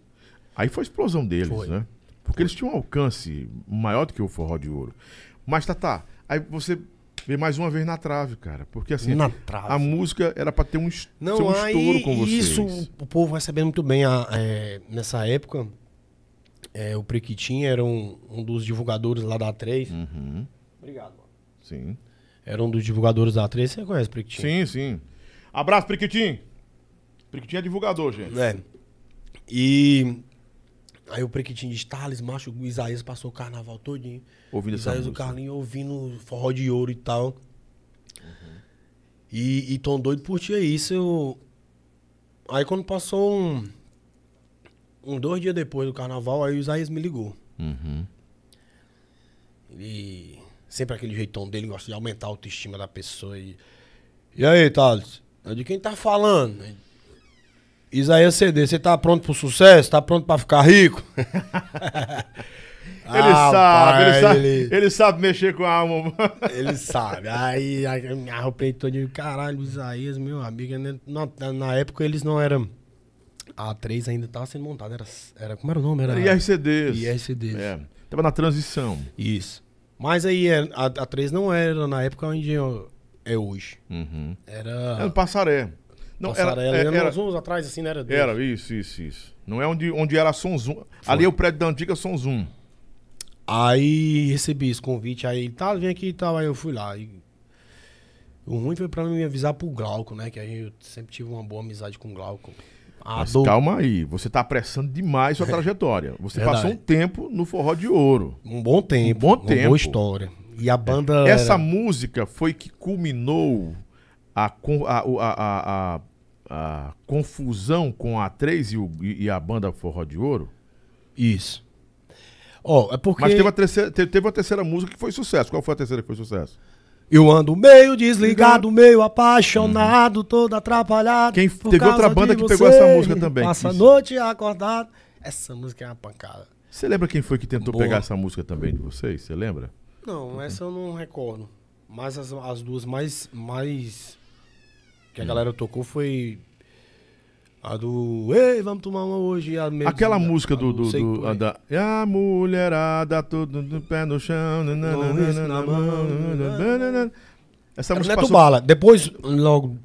Aí foi a explosão deles, Foi. né? Porque eles tinham um alcance maior do que o forró de ouro. Mas, Tatá, aí você vê mais uma vez na trave, cara. Porque assim, Na trave. a música era pra ter um, Não, um aí estouro com vocês. isso o povo recebendo muito bem. a- é, nessa época, é, o Prequitinho era um, um dos divulgadores lá da A3. Uhum, Obrigado, mano. sim. Era um dos divulgadores da A3. Você conhece o Prequitinho? Sim, sim. Abraço, Priquitim. Priquitim é divulgador, gente. É. E aí o Prequitinho disse, Thales, macho, o Isaías passou o carnaval todinho. Ouvindo essa Isaías, o música. Carlinho ouvindo forró de ouro e tal. E, e tão doido por ti isso. Eu... Aí quando passou um, um dois dias depois do carnaval, aí o Isaías me ligou. Uhum. Ele sempre aquele jeitão dele, gosta de aumentar a autoestima da pessoa. E, e aí, Thales? De quem tá falando? Isaías CD, você tá pronto pro sucesso? Tá pronto pra ficar rico? Ele sabe, ele Rapaz, sabe, ele- ele sabe mexer com a alma. Ele sabe. Aí, aí eu me arrupei todo de caralho, Isaías, meu amigo. né? Na época eles não eram. A A3 ainda tava sendo montada. Era, era, como era o nome? Era IRCDs. IRCDs. É. Tava na transição. Isso. Mas aí é, a, a 3 não era na época onde é hoje. Uhum. Era. Era no Passaré. Não, Passarela, era, era, era, uns anos atrás, assim, não era? dois. era, isso, isso, isso. Não é onde, onde era Som Zoom. Ali é o prédio da antiga Som Zoom. Aí recebi esse convite, aí ele, tá, vem aqui e tal, aí eu fui lá. E o ruim foi pra me avisar pro Glauco, né? Que a gente eu sempre tive uma boa amizade com o Glauco. Mas calma aí, você tá apressando demais sua trajetória. Você Verdade. passou um tempo no forró de ouro. Um bom tempo. Um bom Uma tempo. boa história. E a banda. Essa era- música foi que culminou a, a, a, a, confusão com a 3 e, o- e a banda Forró de Ouro. Isso. Ó, é porque Mas teve terceira, te- teve a terceira música que foi sucesso. Qual foi a terceira que foi sucesso? Eu ando meio desligado, meio apaixonado, todo atrapalhado. Quem- teve outra banda que pegou essa música também, Passa a noite acordado. Essa música é uma pancada. Você lembra quem foi que tentou Boa. pegar essa música também de vocês? Você lembra? Não, essa eu não recordo. Mas as, as duas mais, mais que a galera tocou foi a do Ei, vamos tomar uma hoje. a Aquela música do. do, do- a da, e a mulherada, tudo do pé no chão. nananana, na mão. Essa música Neto passou. Bala. Depois, logo.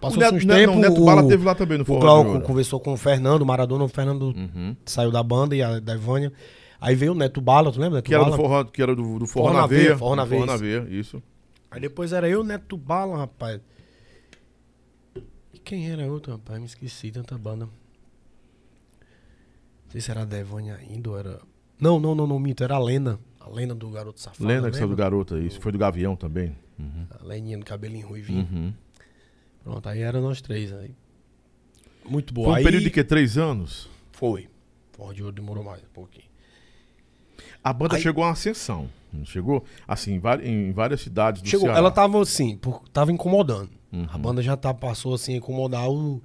Passou o Neto, uns Neto- tempos. não, o Neto o, Bala teve lá também no o Ouro. conversou com o Fernando, o Maradona. O Fernando Uhum. saiu da banda e a da Ivânia. Aí veio o Neto Bala, tu lembra? Neto Que era do Bala? forró, que era do, do forró, Forró na na veia. Forró na Veia, isso. Aí depois era eu, o Neto Bala, rapaz. Quem era outro, rapaz? Me esqueci, tanta banda. Não sei se era a Devânia ainda ou era. Não, não, não, não, minto. Era a Lena. A Lena do Garoto Safado. Lembra que saiu do garoto, isso. Foi do Gavião também. Uhum. A Leninha do cabelinho ruivinho. Uhum. Pronto, aí era nós três. Aí. Muito boa. Foi um aí... período de que? Três anos? Foi. Forró de Ouro demorou mais um pouquinho. A banda Aí- chegou a uma ascensão. Chegou? Assim, em várias cidades do Chegou, Ceará. ela tava assim, por, tava incomodando. Uhum. A banda já tá, passou assim a incomodar o-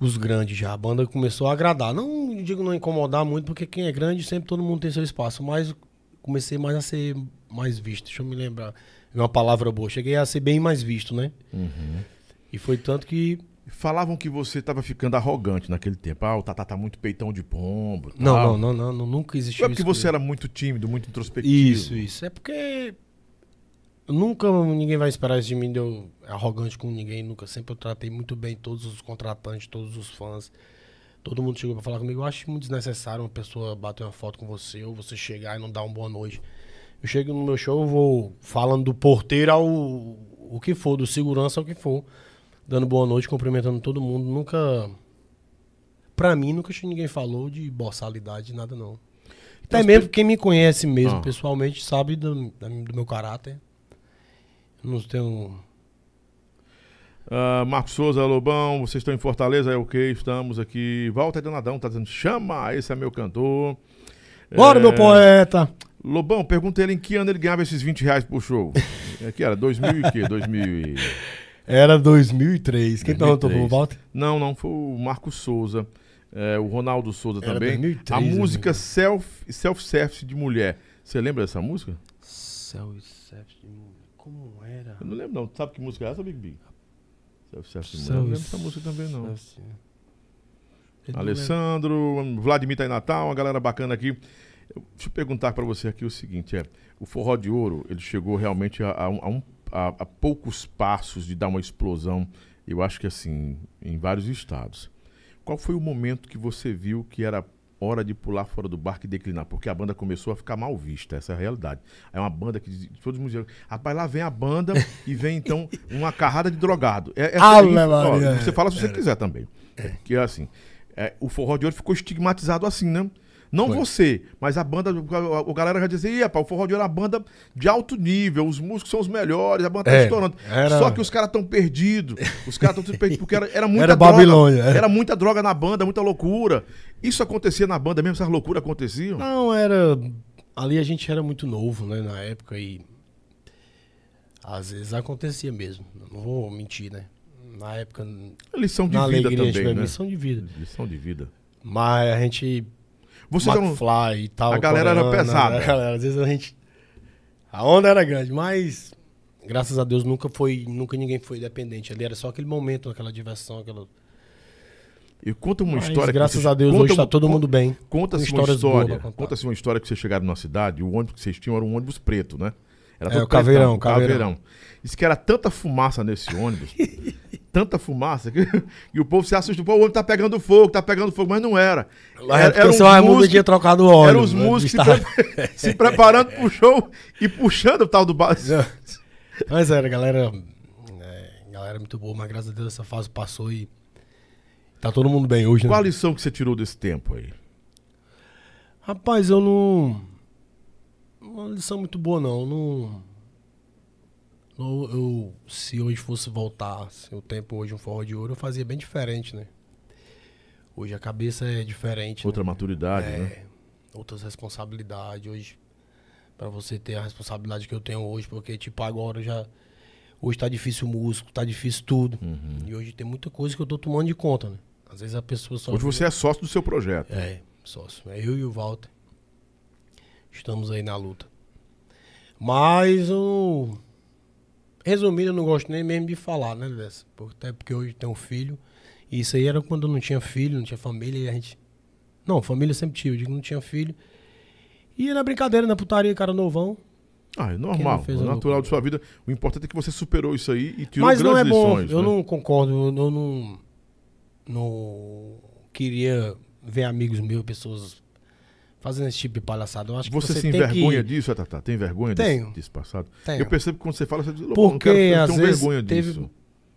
os grandes já. A banda começou a agradar. Não digo não incomodar muito, porque quem é grande sempre todo mundo tem seu espaço. Mas comecei mais a ser mais visto. Deixa eu me lembrar. É Uma palavra boa. Cheguei a ser bem mais visto, né? Uhum. E foi tanto que. Falavam que você tava ficando arrogante naquele tempo. Ah, o Tatá tá muito peitão de pombo. Não, tal. não, não, não, não, nunca existiu É porque isso você era muito tímido, muito introspectivo. Isso, isso. É porque nunca ninguém vai esperar isso de mim de eu arrogante com ninguém, nunca. Sempre eu tratei muito bem todos os contratantes, todos os fãs. Todo mundo chegou pra falar comigo. Eu acho muito desnecessário uma pessoa bater uma foto com você ou você chegar e não dar uma boa noite. Eu chego no meu show, eu vou falando do porteiro ao o que for, do segurança ao que for, dando boa noite, cumprimentando todo mundo. Nunca. Pra mim, nunca ninguém falou de boçalidade, nada não. Então, Até as mesmo quem me conhece mesmo, Ah. pessoalmente, sabe do, do meu caráter. Eu Não tenho. Ah, Marcos Souza, Lobão, vocês estão em Fortaleza? É ok, estamos aqui. Walter Donadão tá dizendo: chama, esse é meu cantor. Bora, É, meu poeta! Lobão, pergunta ele em que ano ele ganhava esses 20 reais por show. É que era 2000 e quê? 2000 e... Era 2003. Quem perguntou 2003. pro Walter? Não, não, foi o Marcos Souza. é, o Ronaldo Souza Era também. 2003, a música amigo. self, Self-Service de Mulher. Você lembra dessa música? Céu e Sete. Como Eu não lembro, não. Sabe que música é essa, Big B? Self-Service Self- Mulher. Não lembro essa música também, não. Alessandro, Vladimir tá em Natal, uma galera bacana aqui. Eu- Deixa eu perguntar pra você aqui o seguinte: é, o Forró de Ouro, ele chegou realmente a, a a um- a- a poucos passos de dar uma explosão, eu acho que assim, em vários estados. Qual foi o momento que você viu que era hora de pular fora do barco e declinar? Porque a banda começou a ficar mal vista, essa é a realidade. É uma banda que diz- todos os museus. Rapaz, lá vem a banda e vem então uma carrada de drogado. É, aí, ó, você fala se você quiser também. Que é assim. é, o forró de ouro ficou estigmatizado assim, né? Não Foi. você, mas a banda, a galera já dizia, "Ih, rapaz, o forró de ouro é uma banda de alto nível, os músicos são os melhores, a banda tá É, estourando. era- Só que os caras estão perdidos, os caras estão perdidos, porque era, era muita Era droga. Babilônia, é. Era muita droga na banda, muita loucura. Isso acontecia na banda mesmo, essas loucuras aconteciam? Não, era. Ali a gente era muito novo, né, na época e. Às vezes acontecia mesmo. Não vou mentir, né? Na época, Lição de na vida alegria, também, né? missão de vida. Lição de vida. Mas a gente. Vocês eram, McFly e tal. a galera era pesada. né, galera, às vezes a gente. A onda era grande, mas. Graças a Deus nunca foi. Nunca ninguém foi dependente. Ali era só aquele momento, aquela diversão, aquela. E conta uma Mas, história graças vocês- a Deus, conta hoje tá um- todo mundo bem. Conta-se uma história. Conta-se uma história que vocês chegaram na cidade, o ônibus que vocês tinham era um ônibus preto, né? Era É, o caveirão, pretão, caveirão. Diz que era tanta fumaça nesse ônibus, tanta fumaça, que, e o povo se assustou, pô, o ônibus tá pegando fogo, tá pegando fogo, mas não era. Lá Era- é porque eram o Raimundo tinha trocado o óleo. Eram os né? músicos se, pre- se preparando pro show e puxando o tal do bar. Mas era, galera. É, galera muito boa, mas graças a Deus essa fase passou e. Tá todo mundo bem hoje, né? Qual a lição que você tirou desse tempo aí? Rapaz, eu não. Uma lição muito boa, não. Não. não- eu, se hoje fosse voltar, se o tempo hoje um forró de ouro, eu fazia bem diferente, né? Hoje a cabeça é diferente. Outra né? maturidade, É, né? outras responsabilidades. Hoje, pra você ter a responsabilidade que eu tenho hoje, porque, tipo, agora já. Hoje tá difícil o músico, tá difícil tudo. Uhum. E hoje tem muita coisa que eu tô tomando de conta, né? Às vezes a pessoa só. Hoje você é sócio do seu projeto. É, sócio. É eu e o Walter. Estamos aí na luta. Mas eu. Resumindo, eu não gosto nem mesmo de falar, né, dessa? Até porque hoje tem um filho. E isso aí era quando eu não tinha filho, não tinha família, e a gente. Não, família sempre tive, eu digo que não tinha filho. E na brincadeira, na putaria, cara novão. Ah, é normal, é natural de sua vida. O importante é que você superou isso aí e tirou Mas grandes não é bom, lições. eu né? não concordo, eu, eu não. Não queria ver amigos meus, pessoas fazendo esse tipo de palhaçada. Eu acho que Você, você se tem envergonha que... disso, Tata? Tem vergonha desse, Tenho. desse passado? Tenho. Eu percebo que quando você fala, você diz, "Lobão, não Porque eu às tenho vezes vergonha teve disso.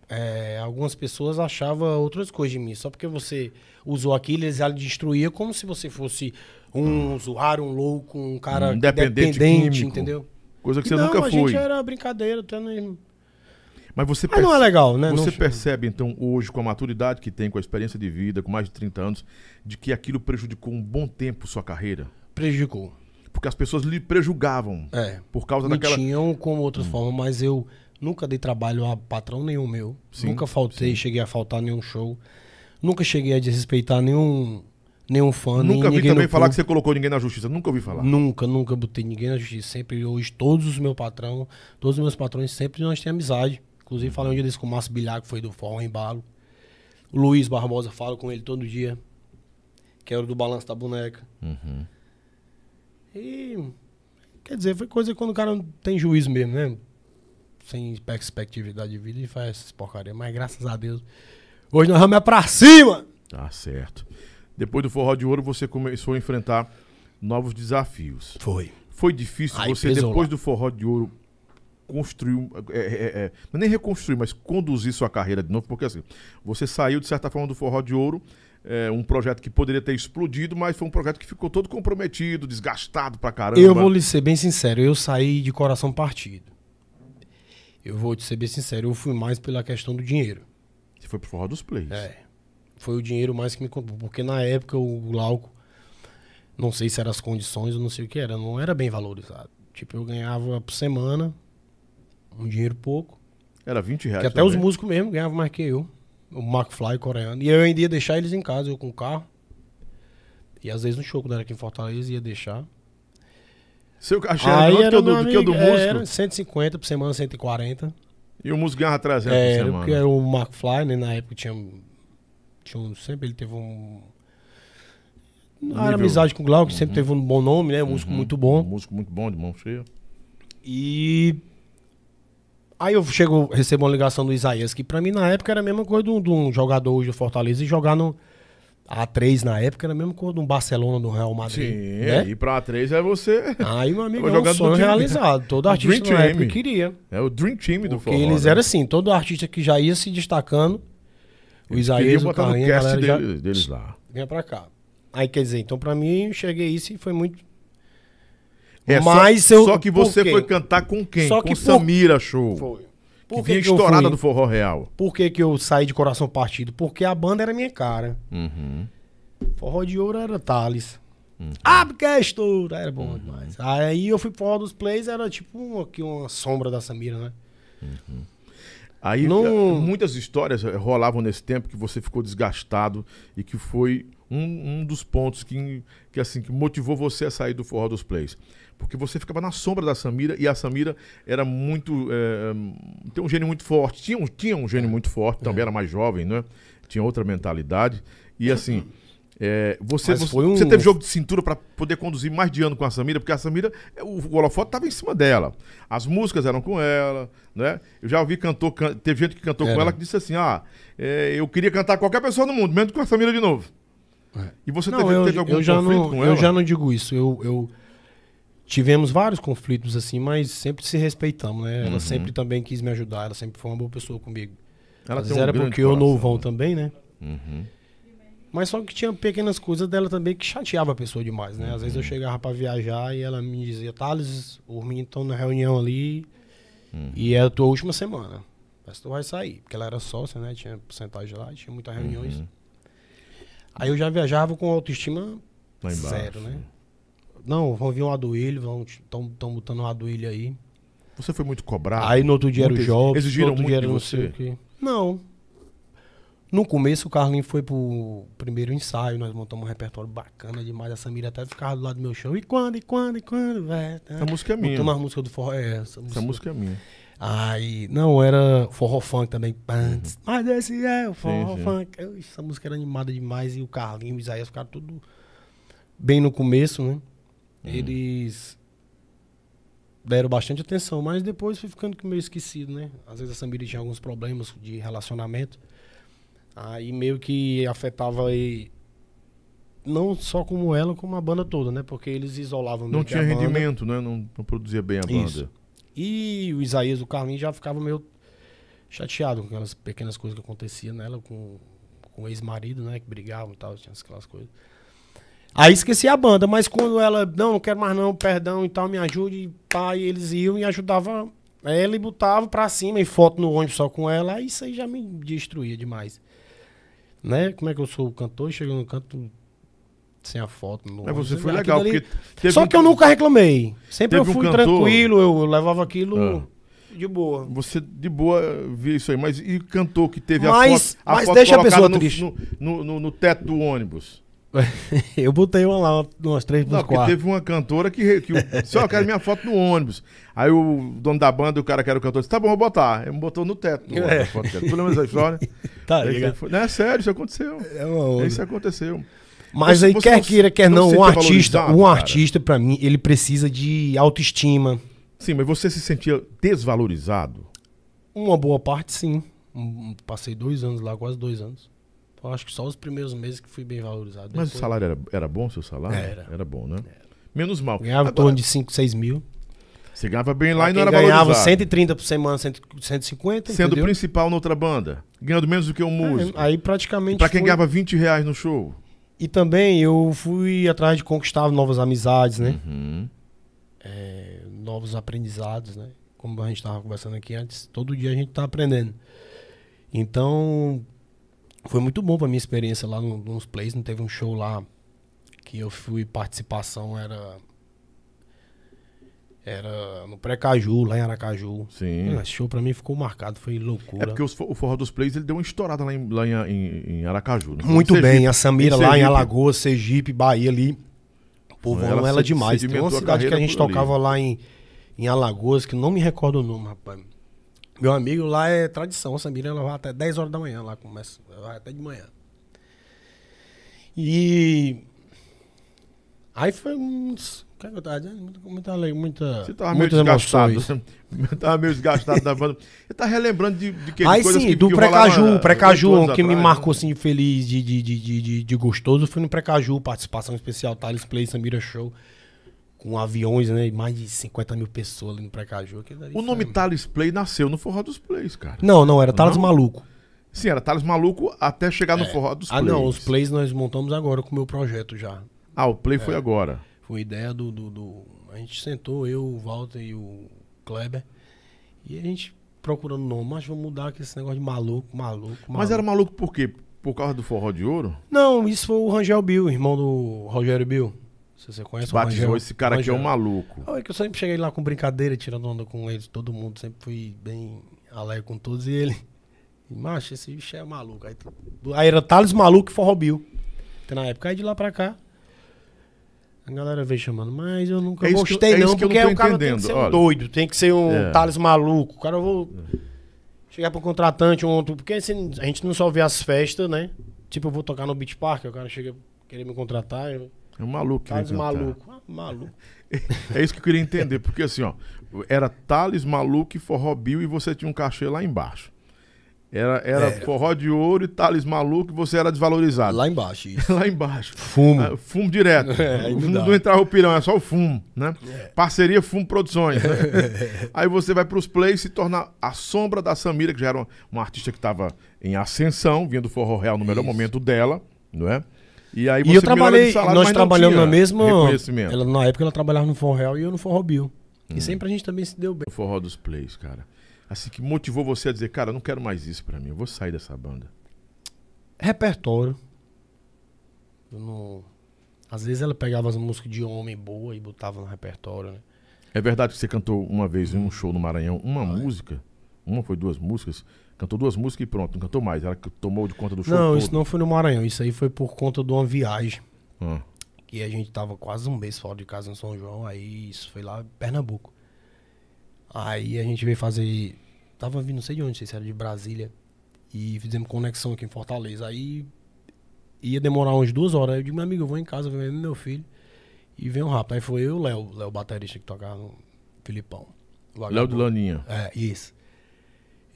é, algumas pessoas achavam outras coisas de mim. Só porque você usou aquilo, eles já destruíam como se você fosse um usuário, um louco, um cara Um dependente dependente, entendeu? Coisa que você não, nunca a foi. gente era brincadeira, até não... Mas você, Mas não é legal, né? você Não- percebe, então, hoje, com a maturidade que tem, com a experiência de vida, com mais de 30 anos, de que aquilo prejudicou um bom tempo sua carreira? Prejudicou. Porque as pessoas lhe prejugavam É. por causa Me daquela. Hum. tinham como outra forma, mas eu nunca dei trabalho a patrão nenhum meu. Sim, nunca faltei, cheguei a faltar nenhum show. Nunca cheguei a desrespeitar nenhum, nenhum fã, Nunca vi também falar que público. você colocou ninguém na justiça. Nunca ouvi falar. Nunca, nunca botei ninguém na justiça. Sempre, hoje, todos os meus patrão, todos os meus patrões, sempre nós temos amizade. Inclusive, falei um dia desse com o Márcio Bilhar, que foi do Forró Embalo. O Luiz Barbosa, falo com ele todo dia. Que era o do Balanço da Boneca. Uhum. E. Quer dizer, foi coisa quando o cara não tem juízo mesmo, né? Sem perspectividade de vida e faz essas porcarias. Mas graças a Deus. Hoje nós vamos é pra cima! Tá certo. Depois do Forró de Ouro, você começou a enfrentar novos desafios. Foi. Foi difícil você, depois lá. do Forró de Ouro, construir, é, é, é, não é nem reconstruir, mas conduzir sua carreira de novo, porque assim, você saiu, de certa forma, do Forró de Ouro, é, um projeto que poderia ter explodido, mas foi um projeto que ficou todo comprometido, desgastado pra caramba. Eu vou lhe ser bem sincero, eu saí de coração partido. Eu vou te ser bem sincero, eu fui mais pela questão do dinheiro. Você foi pro Forró dos Plays. É. Foi o dinheiro mais que me comprou. Porque na época o Glauco, não sei se eram as condições, eu não sei o que era, não era bem valorizado. Tipo, eu ganhava por semana um dinheiro pouco. Era 20 reais Que até os também. músicos mesmo ganhavam mais que eu. O McFly coreano. E eu ainda ia deixar eles em casa, eu com o carro. E às vezes no show, quando era aqui em Fortaleza, ia deixar. Seu cachê era que o do, que o do é, músico. Era 150 por semana, 140. E o músico ganhava 300 por É, era semana. porque era o McFly, né? Na época tinha, um- tinha um, sempre ele teve um. Não era amizade com o Glauco, sempre teve um bom nome, né? Um músico muito Um bom. músico muito bom, de mão cheia. E. Aí eu chego, recebo uma ligação do Isaías, que pra mim na época era a mesma coisa de um, de um jogador hoje do Fortaleza e jogar no A3 na época era a mesma coisa de um Barcelona, do Real Madrid. Sim, né? e pra A3 é você. Aí, meu amigo, é um sonho realizado. Todo artista Dream na época Team. queria. É o Dream Team do Porque forró. eles né? eram assim, todo artista que já ia se destacando, o Isaías, o Carlinhos, a galera já deles, deles lá. vinha pra cá. Aí, quer dizer, então pra mim, eu cheguei isso e foi muito... É, Mas só, eu- só que você foi cantar com quem? Só com que por- Samira Show. Foi. Que Por que, que eu estourada fui? do Forró Real. Por que, que eu saí de coração partido? Porque a banda era minha cara. Uhum. Forró de ouro era Thales. Ah, porque é estouro. Era bom Uhum. demais. Aí eu fui pro Forró dos Plays, era tipo um, aqui, uma sombra da Samira, né? Aí Não- eh, muitas histórias eh, rolavam nesse tempo que você ficou desgastado e que foi um, um dos pontos que, que assim que motivou você a sair do forró dos plays. Porque você ficava na sombra da Samira e a Samira era muito. eh, tem um gênio muito forte. Tinha um, tinha um gênio muito forte, também era mais jovem, né? Tinha outra mentalidade. E assim. eh, você, você, um- você teve jogo de cintura para poder conduzir mais de ano com a Samira, porque a Samira, eh, o, o holofote estava em cima dela. As músicas eram com ela, né? Eu já ouvi cantor, can- teve gente que cantou com Era. ela que disse assim: ah, eh, eu queria cantar qualquer pessoa no mundo, menos com a Samira de novo. E você Não, teve, eu, teve algum eu já conflito não, com eu ela? já não digo isso. Eu, eu- tivemos vários conflitos assim, mas sempre se respeitamos, né? Ela sempre também quis me ajudar, ela sempre foi uma boa pessoa comigo. Ela Às vezes um era porque eu coração. nouvão também, né? Uhum. Mas só que tinha pequenas coisas dela também que chateava a pessoa demais, né? Às vezes eu chegava pra viajar e ela me dizia, Thales, os meninos estão na reunião ali e é a tua última semana. Mas tu vai sair. Porque ela era sócia, né? Tinha porcentagem lá, tinha muitas reuniões. Aí eu já viajava com autoestima zero, né? Não, vão vir um aduílio, vão estão botando um aduílio aí. Você foi muito cobrado. Aí no outro dia era o Jobs, exigiram outro muito dia era de não você? sei o quê. Não. No começo o Carlinhos foi pro primeiro ensaio, nós montamos um repertório bacana demais. A Samira até ficava do lado do meu show. E quando, e quando, e quando, velho? Essa música é minha. Botando as músicas do forró. É, essa Essa música é minha. Aí, não, era forró funk também. Pants. Mas esse é o forró Uhum. sim. funk. Essa música era animada demais. E o Carlinhos e o Isaías ficaram tudo bem no começo, né? Uhum. Eles deram bastante atenção, mas depois foi ficando meio esquecido, né? Às vezes a Samira tinha alguns problemas de relacionamento. Aí meio que afetava aí, não só como ela, como a banda toda, né? Porque eles isolavam Não tinha rendimento, né? Não, não produzia bem a banda. Isso. E o Isaías, o Carlinhos, já ficava meio chateado com aquelas pequenas coisas que aconteciam nela, com, com o ex-marido, né? Que brigavam e tal, tinha aquelas coisas. Aí esqueci a banda, mas quando ela, não, não quero mais não, perdão e tal, me ajude, e eles iam e ajudavam ela e botavam pra cima, e foto no ônibus só com ela, aí isso aí já me destruía demais. Né? Como é que eu sou cantor, chego no canto sem a foto no Mas ônibus, você foi legal, ali- porque teve Só um- que eu nunca reclamei. Sempre Teve eu um fui cantor- tranquilo, eu, eu levava aquilo Ah. de boa. Você de boa via isso aí, mas e cantou que teve Mas- a foto, a mas foto deixa a pessoa no, triste. No, no, no- no teto do ônibus? eu botei uma lá, umas três Não, pros porque quatro. teve uma cantora que, que o, só eu quero minha foto no ônibus. Aí o dono da banda, o cara que era o cantor, disse: tá bom, vou botar. Ele me botou no teto. do É. foto. Tu lembra dessa história? Tá foi- Não, é sério, isso aconteceu. É. Isso aconteceu. Mas Você- aí, você quer não- queira, quer não não, um artista, um cara? artista, pra mim, ele precisa de autoestima. Sim, mas você se sentia desvalorizado? Uma boa parte, sim. Passei dois anos lá, quase dois anos. Eu acho que só os primeiros meses que fui bem valorizado. Mas o Depois, salário era, era bom, seu salário? Era. bom, né? Menos mal. Ganhava em Agora, torno de 5, 6 mil. Você ganhava bem lá e não era ganhava valorizado. 130 por semana, 100, 150, Sendo entendeu? principal noutra banda. Ganhando menos do que um músico. É, aí praticamente pra quem foi- ganhava 20 reais no show. E também eu fui atrás de conquistar novas amizades, né? Uhum. É, novos aprendizados, né? Como a gente estava conversando aqui antes, todo dia a gente tá aprendendo. Então, foi muito bom pra minha experiência lá no- nos plays. Não teve um show lá que eu fui participação, era. Era no Pré-Caju, lá em Aracaju. Sim. Esse show pra mim ficou marcado, foi loucura. É porque os o Forró dos Plays ele deu uma estourada lá em, lá em, em- Aracaju. né? Muito Em bem, Sergipe. a Samira lá em Sergipe. Alagoas, Sergipe, Bahia ali. O povo Ela ama ela sedi- demais. Tem uma cidade que a gente por ali. tocava lá em, em Alagoas, que não me recordo o nome, rapaz. Meu amigo lá é tradição, a Samira ela vai até 10 horas da manhã, lá começa, vai até de manhã. E aí foi uns, o que é que eu tava dizendo? Muita, muita, Você tava meio muitas desgastado. emoções. tava meio desgastado da banda. Você tá relembrando de, de que Aí coisas sim, que, do Precaju, Precaju, anos que me atrás, marcou né? assim feliz, de, de, de, de, de, de gostoso, foi no Precaju, participação especial, Thales Play, Samira Show, com aviões, né? Mais de 50 mil pessoas ali no Precaju. O foi- nome Thales Play nasceu no Forró dos Plays, cara. Não, não, era Thales Não? Maluco. Sim, era Thales Maluco até chegar no Forró dos Ah, Plays. não, os plays nós montamos agora com o meu projeto já. Ah, o Play foi agora. Foi ideia do, do, do- A gente sentou, eu, o Walter e o Kleber. E a gente procurando nome, mas vamos mudar aqui esse negócio de maluco, maluco, maluco. Mas era maluco por quê? Por causa do Forró de Ouro? Não, isso foi o Rangel Bill, irmão do Rogério Bill. Se você conhece o Batizou Rangel. esse cara aqui é um Rangel. maluco. É que eu sempre cheguei lá com brincadeira, tirando onda com eles, todo mundo. Sempre fui bem alegre com todos. E ele, macho, esse bicho é maluco. Aí, aí era Thales Maluco e Forró Bill. Até na época, aí de lá pra cá. A galera veio chamando, mas eu nunca É isso que eu- gostei é não, que eu porque não tô o cara tem entendendo, que ser um olha. doido, tem que ser um É. Thales Maluco. O cara eu vou chegar pro contratante, um outro, porque assim, a gente não só vê as festas, né? Tipo, eu vou tocar no Beach Park, o cara chega querer me contratar, eu, É um maluco. vem Thales. Maluco. Ah, maluco. É isso que eu queria entender, porque assim, ó, era Thales, Maluco e Forró Bill e você tinha um cachê lá embaixo. Era, era Era. Forró de Ouro e Thales Maluco e você era desvalorizado. Lá, Lá embaixo, isso. embaixo. Fumo. Ah, fumo direto. É, não entrava o pirão, é só o fumo, né? É. Parceria Fumo Produções. né? Aí você vai pros plays e se torna a sombra da Samira, que já era uma, uma artista que estava em ascensão, vindo do Forró Real no melhor Isso. momento dela, não é? E aí E eu trabalhei, nós trabalhamos na mesma. Ela, na época ela trabalhava no Forró Real e eu no Forró Bill. Hum. E sempre a gente também se deu bem. o forró dos plays, cara. Assim que motivou você a dizer, cara, eu não quero mais isso pra mim, eu vou sair dessa banda. Repertório. Não... Às vezes ela pegava as músicas de homem boa e botava no repertório, né? É verdade que você cantou uma vez em um show no Maranhão uma música, uma foi duas músicas, cantou duas músicas e pronto, não cantou mais, ela que tomou de conta do show Não, todo. isso não foi no Maranhão. Isso aí foi por conta de uma viagem. Ah, Que a gente tava quase um mês fora de casa em São João. Aí isso foi lá em Pernambuco. Aí a gente veio fazer. Tava vindo, não sei de onde, não sei se era de Brasília. E fizemos conexão aqui em Fortaleza. Aí ia demorar umas duas horas. Aí eu digo, meu amigo, eu vou em casa, ver meu filho. E vem um rápido. Aí foi eu e o Léo, Léo baterista que tocava no Filipão. Léo de. Laninha. É, isso.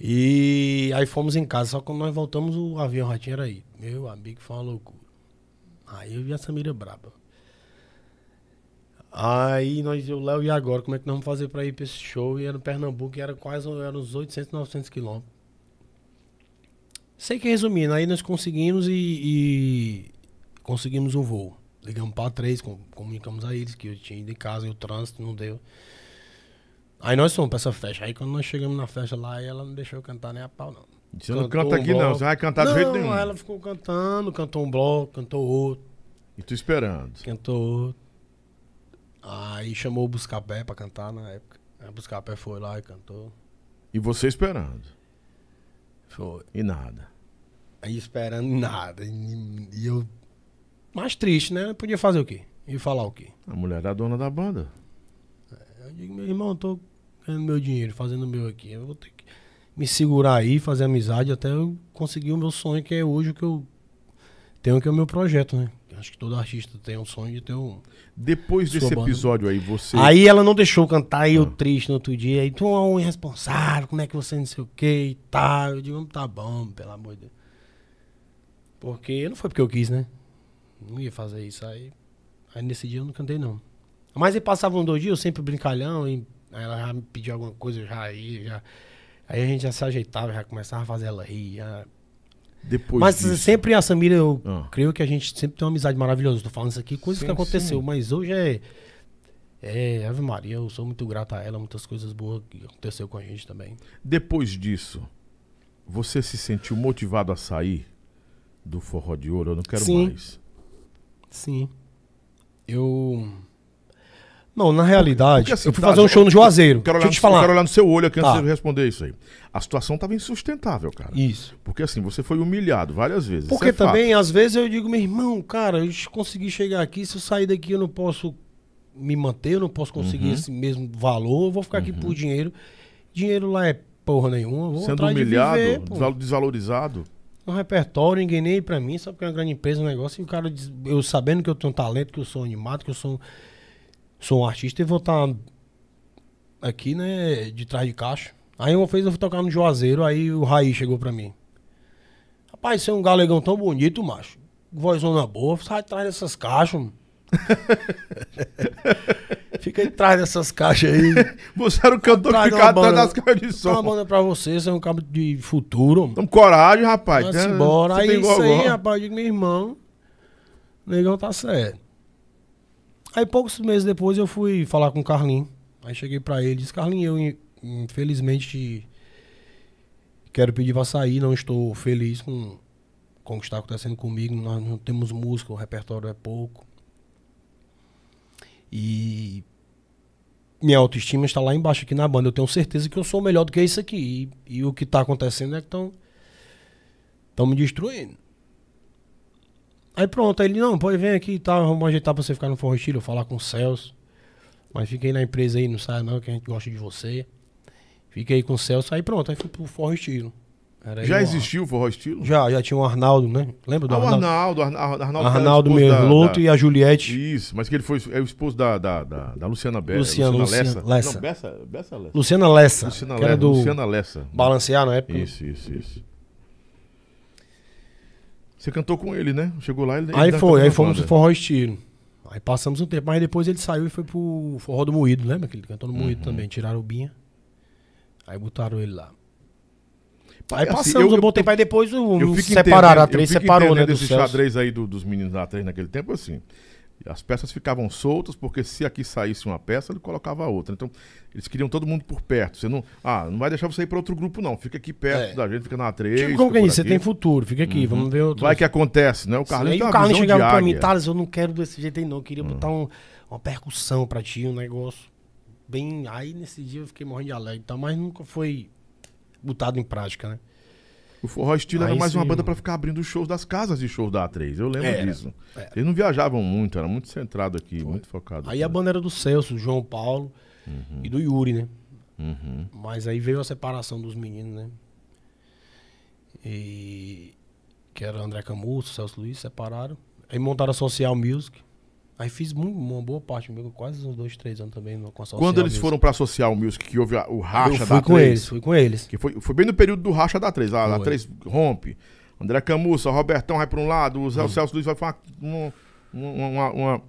E aí fomos em casa, só que quando nós voltamos o avião já tinha aí. Meu amigo, foi uma loucura. Aí eu vi a Samira braba. Aí nós, o Léo, e agora? Como é que nós vamos fazer pra ir pra esse show? E era no Pernambuco, e era quase era uns 800, 900 quilômetros. Sei que resumindo, aí nós conseguimos e, e conseguimos um voo. Ligamos pra três, com- comunicamos a eles que eu tinha ido em casa e o trânsito não deu. Aí nós fomos pra essa festa. Aí quando nós chegamos na festa lá, ela não deixou eu cantar nem a pau, não. Você não Cantou canta um aqui não, bloco. você vai cantar do não, jeito nenhum. ela ficou cantando, cantou um bloco, cantou outro, E tu esperando. cantou outro. Aí chamou o Buscapé pra cantar na época. Aí o Buscapé foi lá e cantou. E você esperando. Foi. E nada. Aí esperando nada. E, e eu. Mais triste, né? Podia fazer o quê? E falar o quê? A mulher é a dona da banda. Eu digo, meu irmão, tô ganhando meu dinheiro, fazendo o meu aqui. Eu vou ter que me segurar aí, fazer amizade até eu conseguir o meu sonho, que é hoje o que eu tenho, que é o meu projeto, né? Acho que todo artista tem um sonho de ter um. Depois desse banda. episódio aí, você. Aí ela não deixou cantar, aí eu Ah. triste no outro dia. Aí tu é um irresponsável, como é que você não sei o que e tal. Eu digo, tá bom, pelo amor de Deus. Porque não foi porque eu quis, né? Não ia fazer isso aí. Aí nesse dia eu não cantei, não. Mas aí passavam dois dias, eu sempre brincalhão, e aí ela já me pedia alguma coisa, eu já ia, já. Aí a gente já se ajeitava, já começava a fazer ela rir. já. Depois Mas disso, sempre a Samira, eu Ah. creio que a gente sempre tem uma amizade maravilhosa. Tô falando isso aqui, coisas Sim, que aconteceu, sim. mas hoje é. É, Ave Maria, eu sou muito grato a ela, muitas coisas boas que aconteceu com a gente também. Depois disso, você se sentiu motivado a sair do forró de ouro? Eu não quero Sim. mais. Sim. Eu. Não, na realidade, porque assim, eu fui tá, fazer um show no Juazeiro. Quero Deixa eu te no- eu falar. quero olhar no seu olho aqui antes Tá. de responder isso aí. A situação estava insustentável, cara. Isso. Porque assim, você foi humilhado várias vezes. Porque é fato. também, às vezes, eu digo, meu irmão, cara, eu consegui chegar aqui, se eu sair daqui eu não posso me manter, eu não posso conseguir Uhum. esse mesmo valor, eu vou ficar aqui por dinheiro. Dinheiro lá é porra nenhuma. Vou Sendo atrás de humilhado, viver, desvalorizado. um repertório, ninguém nem pra mim, só porque é uma grande empresa, um negócio, e o cara, diz- eu sabendo que eu tenho talento, que eu sou animado, que eu sou, sou um artista, e vou estar aqui, né, de trás de caixa. Aí uma vez eu fui tocar no Juazeiro, aí o Raí chegou pra mim. Rapaz, você é um galegão tão bonito, macho. Vozona boa, sai atrás dessas caixas, mano. Fica aí atrás dessas caixas aí. Você era o cantor que ficava atrás das caixas de Dá uma som. banda pra você, você é um cabo de futuro. mano. Então, coragem, rapaz. Né? embora. Aí isso aí, rapaz, eu digo, meu irmão, o negão tá certo. Aí poucos meses depois eu fui falar com o Carlinho. Aí cheguei pra ele e disse, Carlinho, eu in- infelizmente quero pedir pra sair, não estou feliz com, com o que está acontecendo comigo. Nós não temos música, o repertório é pouco. E minha autoestima está lá embaixo aqui na banda. Eu tenho certeza que eu sou melhor do que isso aqui. E, e o que tá acontecendo é que Estão me destruindo. Aí pronto, aí ele, não, pode vir aqui e tal, vamos ajeitar pra você ficar no Forro Estilo, falar com o Celso. Mas fica aí na empresa aí, não sai não, que a gente gosta de você. Fica aí com o Celso, aí pronto, aí fui pro Forro Estilo. Já o- existiu o forró estilo? Já, já tinha o Arnaldo, né? Lembra do Ah, o Arnaldo? Arnaldo. Arnaldo, Arnaldo, Arnaldo o da- Merloto da- e a Juliette. Isso, mas que ele foi é o esposo da, da, da, da Luciana Bessa. Luciana- Luciana Luciana Lessa. Lessa. Não, Bessa, Bessa Lessa. Luciana Lessa, Luciana que era Lessa. Luciana Lessa. Balancear na época. Isso, isso, isso. Você cantou com ele, né? Chegou lá ele Aí ele foi, tava aí fomos pro Forró Estilo. Aí passamos um tempo, mas depois ele saiu e foi pro Forró do Moído, lembra que ele cantou no Uhum. Moído também? Tiraram o Binha. Aí botaram ele lá. Aí Assim, passamos eu- um bom tempo, aí depois o, Eu o fico separaram, a três separou, né, entendendo do esse Celso. xadrez aí do- dos meninos da três naquele tempo, assim. As peças ficavam soltas, porque se aqui saísse uma peça, ele colocava outra. Então, eles queriam todo mundo por perto. Você não. Ah, não vai deixar você ir para outro grupo, não. Fica aqui perto É. da gente, fica na três. Tipo, fica como que por disse, você tem futuro, fica aqui, vamos ver outro. Vai que acontece, né? O Carlinhos aí tem o uma Carlinhos chegava pra mim. Thales, eu não quero desse jeito aí não, eu queria Hum. botar um- uma percussão pra ti, um negócio bem... Aí nesse dia eu fiquei morrendo de alegre e tal, mas nunca foi botado em prática, né? O Forró Estilo era mais uma sim. banda pra ficar abrindo os shows das casas de shows da A3. Eu lembro Era, disso. era. Eles não viajavam muito, era muito centrado aqui, muito focado. Aí a banda era do Celso, João Paulo e do Yuri, né? Uhum. Mas aí veio a separação dos meninos, né? E. Que era André Camus, Celso Luiz, separaram. Aí montaram a Social Music. Aí fiz uma boa parte, meu, quase uns dois, três anos também com a Social Quando eles Music. foram pra Social Music, que houve a- o racha eu da fui com A3, eles, fui com eles. Que foi, foi bem no período do racha da 3. A, a Foi. 3 rompe. André Camussa, Robertão vai pra um lado, o Zé Hum. Celso Luiz vai pra uma, uma, uma, uma,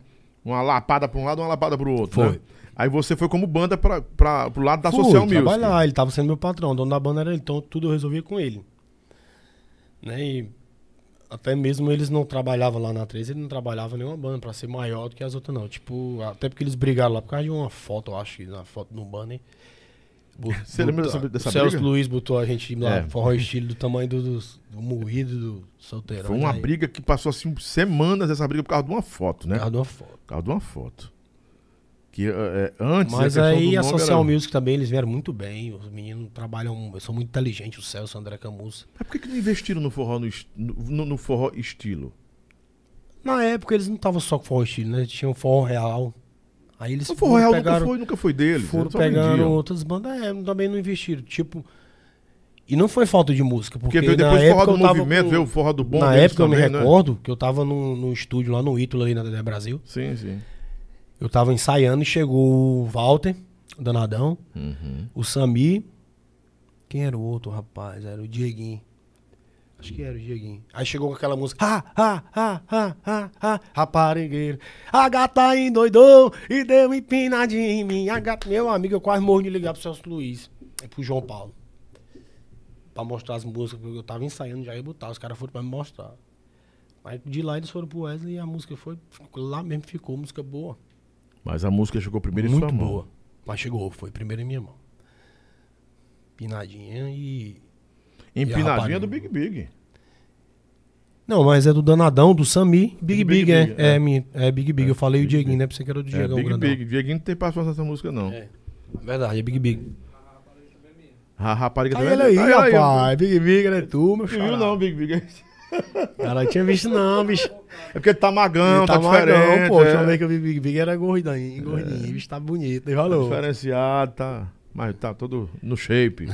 uma lapada pra um lado, uma lapada pro outro. Foi. né? Aí você foi como banda pra, pra, pro lado da Fui Social Music. trabalhar, ele tava sendo meu patrão, o dono da banda era ele, então tudo eu resolvia com ele. Né? E até mesmo eles não trabalhavam lá na 3, ele não trabalhava nenhuma banda pra ser maior do que as outras não. Tipo, até porque eles brigaram lá por causa de uma foto, eu acho na foto no banner. Você lembra dessa- dessa O Celso briga? Luiz botou a gente lá, É. forró estilo do tamanho do, do, do moído do solteiro. Foi uma briga que passou assim semanas essa briga por causa de uma foto, né? Por causa de uma foto. Por causa de uma foto. Que é, antes Mas aí a Social era... Music também, eles vieram muito bem. Os meninos trabalham, são muito inteligentes, o Celso, o André Camus. Mas por que, que não investiram no forró, no, no, no forró estilo? Na época eles não estavam só com forró estilo, né? Tinham forró real. Aí eles O forró real pegaram, nunca foi, nunca foi deles. foram pegando outras bandas, é, também não investiram. Tipo. E não foi falta de música, porque, Porque veio na depois o forró época do eu tava movimento, com- veio o forró do bom. Na época eu me também, né? recordo que eu tava no, no estúdio lá no Ítalo, ali na DD Brasil. Sim, sim. Eu tava ensaiando e chegou o Walter, o Danadão, Uhum. o Sami. Quem era o outro rapaz? Era o Dieguinho. Acho que era o Dieguinho. Aí chegou com aquela música. Ha, ha, ha, ha, ha, ha, raparigueiro. A gata endoidou e deu empinadinha em mim. A gata, meu amigo, eu quase morro de ligar pro Celso Luiz. E pro João Paulo. Pra mostrar as músicas, porque eu tava ensaiando, já ia botar. Os caras foram pra me mostrar. Aí de lá eles foram pro Wesley e a música foi. Lá mesmo ficou, música boa. Mas a música chegou primeiro em Muito sua mão. boa. Mas chegou, foi primeiro em minha mão. Pinadinha e. E a Empinadinha rapariga? do Big Big. Não, mas é do Danadão, do Sami. Big Big, Big é. Big, é. é. mi- é Big Big. É, Eu falei o Big Dieguinho, Big. né? Pensei que era do É, Diegão Big Grandão. Big. Dieguinho não tem participação nessa música, não. É. Verdade, é Big Big. A rapariga Aí também. ele aí, Aí, aí, rapaz. Big Big, né? Tu, meu filho. não, Big Big. Cara, eu tinha visto não, bicho. É porque tá magão, Ele tá, tá magão, diferente. pô. é. Deixa eu ver que o Big Big era gordinho, gordinho. O bicho tá bonito, tem Tá valor. diferenciado, tá. Mas tá todo no shape.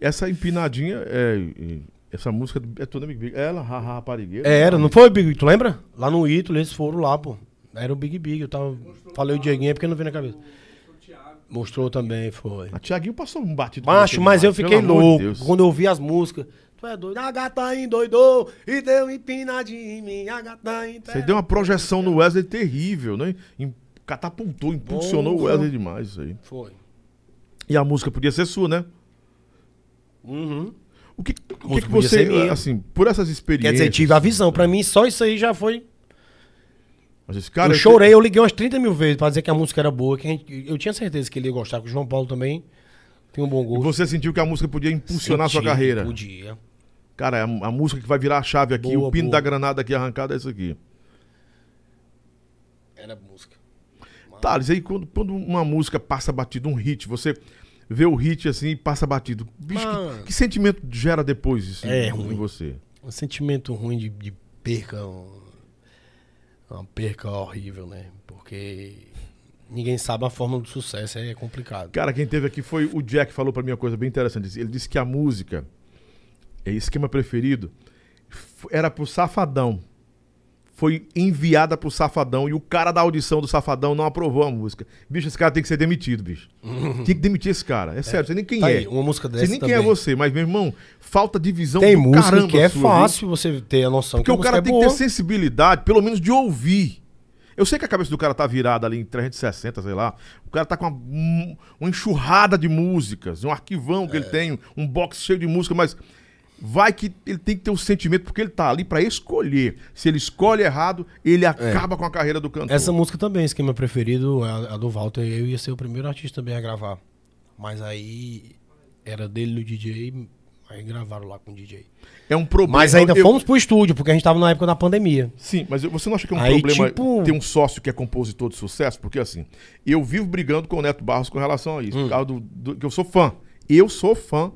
Essa empinadinha, é, é, essa música é toda Big Big. Ela, haha, raparigueira. É, Era, não foi o Big Big, tu lembra? Lá no Ítalo, eles foram lá, pô. Era o Big Big, eu tava. Falei o Dieguinho é porque não veio na cabeça. Mostrou também, foi. A Tiaguinho passou um batido. Macho, mas eu fiquei louco quando eu ouvi as músicas. Tu é doido, a gata endoidou e deu empinadinha em mim, a gata Você deu uma projeção no Wesley terrível, né? Em- Catapultou, impulsionou o Porra. Wesley demais isso aí. Foi. E a música podia ser sua, né? Uhum. O que, o que, que você, assim, por essas experiências... Quer dizer, tive a visão. Pra mim, só isso aí já foi. Mas esse cara, eu chorei, eu liguei umas 30 mil vezes pra dizer que a música era boa. Que a gente- eu tinha certeza que ele ia gostar, que o João Paulo também tem um bom E gosto. você sentiu que a música podia impulsionar a sua Senti, carreira. Podia. Cara, é a, a música que vai virar a chave aqui, Boa, o pino boa. da granada aqui arrancado é isso aqui. Era música. Thales, aí quando, quando uma música passa batido, um hit, você vê o hit assim e passa batido. Bicho, que- Mano. que, sentimento gera depois isso É em, ruim. você? Um sentimento ruim de, de perca. um- Uma perca horrível, né? Porque ninguém sabe a fórmula do sucesso, é complicado. Cara, quem teve aqui foi o Jack, falou pra mim uma coisa bem interessante. Ele disse que a música, esquema preferido, era pro Safadão. Foi enviada pro Safadão e o cara da audição do Safadão não aprovou a música. Bicho, esse cara tem que ser demitido, bicho. Tem que demitir esse cara. É sério, você nem quem Tá é. aí, uma música Você dessa nem também. quem é você, mas, meu irmão, falta de visão Tem do música caramba que é sua, viu? fácil você ter a noção Porque o cara música tem é que boa. ter sensibilidade, pelo menos de ouvir. Eu sei que a cabeça do cara tá virada ali em 360, sei lá. O cara tá com uma, um- uma enxurrada de músicas, um arquivão É. que ele tem, um box cheio de música, mas vai que ele tem que ter o sentimento, porque ele tá ali pra escolher. Se ele escolhe errado, ele acaba com a carreira do cantor. É. Essa música também, esquema preferido, a, a do Walter, eu ia ser o primeiro artista também a gravar. Mas aí era dele no DJ, aí gravaram lá com o DJ. É um problema. Mas ainda Eu- fomos pro estúdio, porque a gente tava na época da pandemia. Sim, mas você não acha que é um Aí, problema tipo- ter um sócio que é compositor de sucesso? Porque assim, eu vivo brigando com o Neto Barros com relação a isso. Hum. Por causa do, do- que eu sou fã. Eu sou fã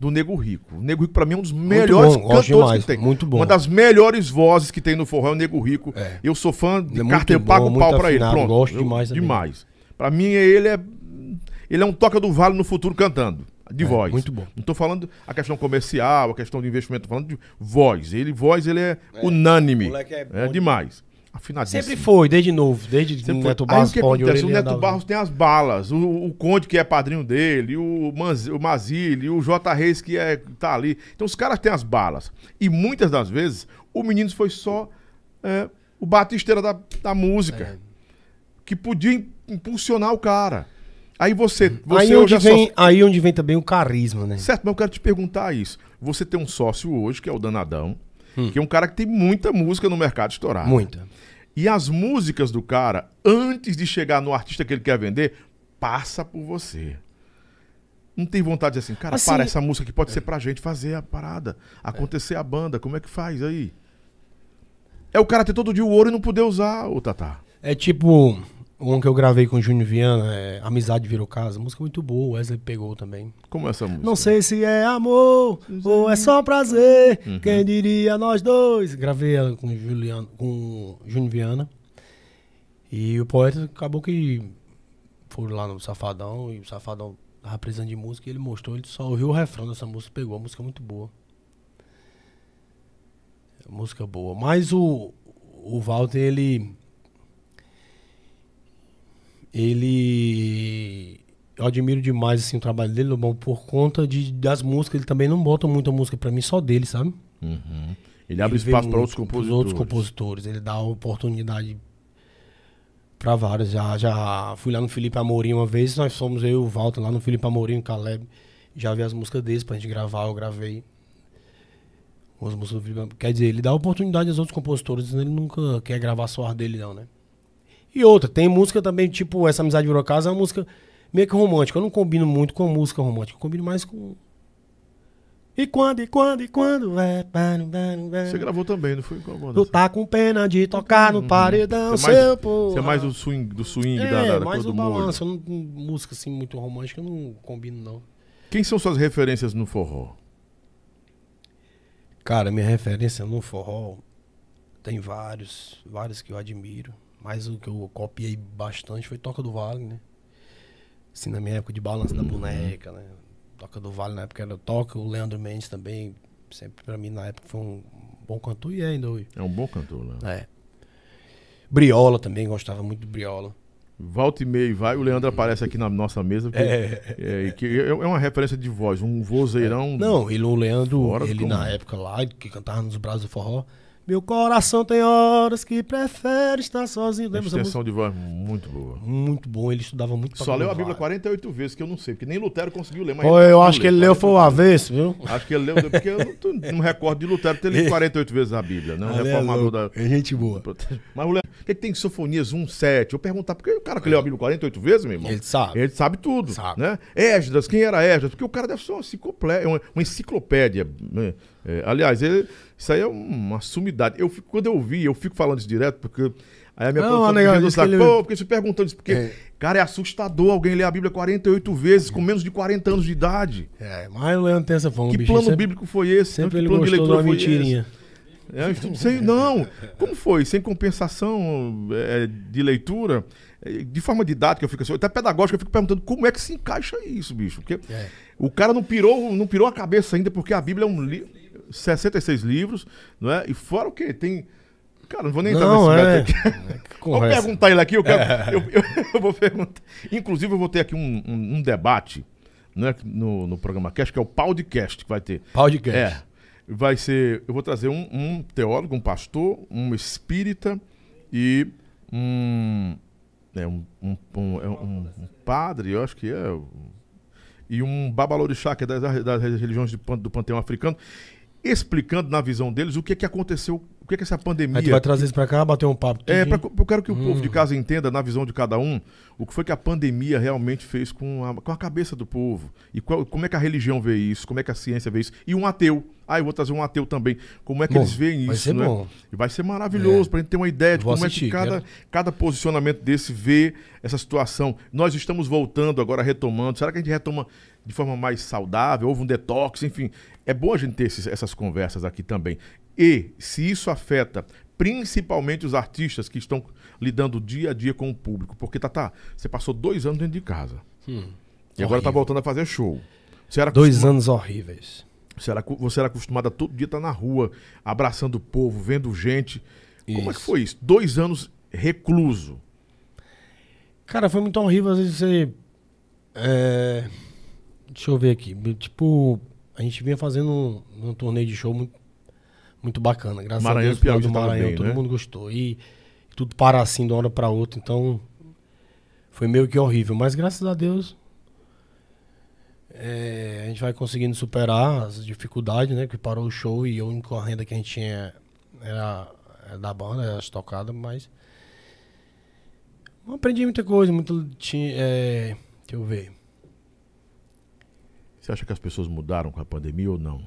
do Nego Rico. O Nego Rico, pra mim, é um dos melhores bom, cantores demais, que tem. muito bom. Uma das melhores vozes que tem no forró é o Nego Rico. É. Eu sou fã de Ele é eu muito pago bom, pau pra ele. afinado, Pronto. gosto Eu- demais também. Demais. Pra mim, ele é. Ele é um toca do vale no futuro cantando. De É, voz. muito bom. Não tô falando a questão comercial, a questão de investimento, tô falando de voz. Ele, voz, ele é, unânime. moleque é É, bom demais. Afinadíssimo. Sempre foi, desde novo, desde Sempre o foi. Neto Aí Barros o que acontece? O ele Neto Barros tem as balas. O, o Conde, que é padrinho dele, o, Manz, o Mazili, o J. Reis, que é, tá ali. Então os caras têm as balas. E muitas das vezes, o menino foi só é, o batisteira da, da música. É. Que podia im- impulsionar o cara. Aí você, você Aí onde, é vem, sócio- aí onde vem também o carisma, né? Certo, mas eu quero te perguntar isso. Você tem um sócio hoje, que é o Danadão, Hum. que é um cara que tem muita música no mercado estourado. Muita. E as músicas do cara, antes de chegar no artista que ele quer vender, passa por você. Não tem vontade de assim, cara, Assim- para essa música que pode ser pra gente fazer a parada, acontecer a banda, como é que faz aí? É o cara ter todo dia o ouro e não poder usar, ô Tatá. É tipo um que eu gravei com o Júnior Viana, é Amizade Virou Casa. Música muito boa, o Wesley pegou também. Como é essa música? Não sei se é amor ou é só prazer. Uhum. Quem diria nós dois? Gravei ela com o Juliano, com Júnior Viana. E o poeta acabou que foram lá no Safadão e o Safadão tava precisando de música e ele mostrou, ele só ouviu o refrão dessa música, pegou a música é muito boa. Música boa. Mas o, o Walter, ele. Ele. Eu admiro demais assim, o trabalho dele, Lobão, por conta de, das músicas. Ele também não bota muita música pra mim, só dele, sabe? Uhum. Ele abre Ele espaço para outros compositores. outros compositores. Ele dá oportunidade pra vários. Já, já fui lá no Felipe Amorim uma vez, nós fomos eu e o Walter lá no Felipe Amorim, o Caleb. Já vi as músicas deles pra gente gravar, eu gravei. As músicas do Felipe. Quer dizer, ele dá oportunidade aos outros compositores, ele nunca quer gravar só a dele, não, né? E outra, tem música também, tipo, essa Amizade Virou Casa é uma música meio que romântica. Eu não combino muito com música romântica, eu combino mais com. E quando, e quando, e quando é. Você gravou também, não foi? Tu tá com pena de tocar no paredão, Você é mais- seu. Você é mais do swing, do swing É, da, da, da mais do molho. balanço. Eu não, música assim muito romântica eu não combino, não. Quem são suas referências no forró? Cara, minha referência no forró tem vários, vários que eu admiro. Mas o que eu copiei bastante foi Toca do Vale, né? Assim, na minha época de balanço da boneca, né? Toca do Vale na época era Toca, o Leandro Mendes também, sempre pra mim na época foi um bom cantor e é ainda hoje. É um bom cantor, né? É. Briola também, gostava muito do Briola. Volta e meia e vai, o Leandro aparece aqui na nossa mesa. porque- É. é, que é é uma referência de voz, um vozeirão. Não, ele, o Leandro, Fora ele comum. na época lá, que cantava nos braços do forró. Meu coração tem horas que prefere estar sozinho. Uma Lembra extensão de voz muito boa. Muito bom, ele estudava muito Só leu a. Bíblia 48 vezes, que eu não sei, porque nem Lutero conseguiu ler. Mas Pô, eu acho que ele leu foi 48 avesso, viu? Acho que ele leu, porque eu não, não recordo de Lutero ter lido 48 vezes a Bíblia, né? Um é reformador da. É gente boa. Mas o que, que tem Sofonias 1, 7? Eu perguntar, porque o cara que leu a Bíblia 48 vezes, meu irmão. Ele sabe. Ele sabe tudo, Sabe. né? Esdras, quem era Esdras? Porque o cara deve ser uma enciclopédia, uma, uma enciclopédia. É, aliás, ele- isso aí é uma sumidade. Eu fico- quando eu vi, eu fico falando isso direto, porque aí a minha Não, produção que saco, ele- pô, porque se perguntando isso, porque, É. cara, é assustador alguém ler a Bíblia 48 vezes com menos de 40 anos de idade. É, mas o Leandro tem essa fama, Que bichinho. plano sempre, bíblico foi esse? sempre Que ele plano gostou de uma leitura mentirinha. É, sem, não, como foi? Sem compensação é, de leitura, é, de forma didática, eu fico assim, até pedagógica, eu fico perguntando como é que se encaixa isso, bicho. Porque É. o cara não pirou, não pirou a cabeça ainda, porque a Bíblia é um livro, 66 livros, não é? E fora o quê? Tem. Cara, não vou nem entrar Não, nesse é. Vou perguntar ele aqui, eu, quero, eu, eu- eu vou perguntar. Inclusive, eu vou ter aqui um, um- um debate né, no, no programa Cast, que é o podcast que vai ter. Podcast. É. Vai ser. Eu vou trazer um, um teólogo, um pastor, um espírita e um. É, um, um, um- é um- padre, eu acho que é. E um babalorixá, que é das, das religiões do panteão africano, explicando na visão deles o que, que aconteceu, que, que essa pandemia. Aí tu vai trazer isso pra cá, bater um papo. É, pra, eu quero que o povo de casa entenda, na visão de cada um, o que foi que a pandemia realmente fez com a, com a cabeça do povo. E qual- como é que a religião vê isso, como é que a ciência vê isso. E um ateu. Ah, eu vou trazer um ateu também. Como é que Bom, eles veem vai isso, ser né? bom. E vai ser maravilhoso É. pra gente ter uma ideia de Vou como assistir, é que cada, quero. cada posicionamento desse vê essa situação. Nós estamos voltando agora, retomando. Será que a gente retoma de forma mais saudável? Houve um detox, enfim. É bom a gente ter esses- essas conversas aqui também. E se isso afeta principalmente os artistas que estão lidando dia a dia com o público. Porque, Tatá, você passou dois anos dentro de casa. Hum, E agora tá horrível. voltando a fazer show. Você era, Dois anos horríveis. você era, você era acostumado a todo dia estar na rua, abraçando o povo, vendo gente. Como é que Isso. foi isso? Dois anos recluso. Cara, foi muito horrível. Às vezes você. é, Deixa eu ver aqui. Tipo, a gente vinha fazendo um, um torneio de show muito, muito bacana. Graças Maranhão a Deus, Piauí do Maranhão, bem, todo né? mundo gostou. E tudo para assim de uma hora pra outra. Então, foi meio que horrível. Mas graças a Deus. é, a gente vai conseguindo superar as dificuldades, né? Que parou o show e a única renda que a gente tinha era, era da banda, era as tocadas, mas. Aprendi muita coisa, muito. Tinha, é, deixa eu ver. Você acha que as pessoas mudaram com a pandemia ou não?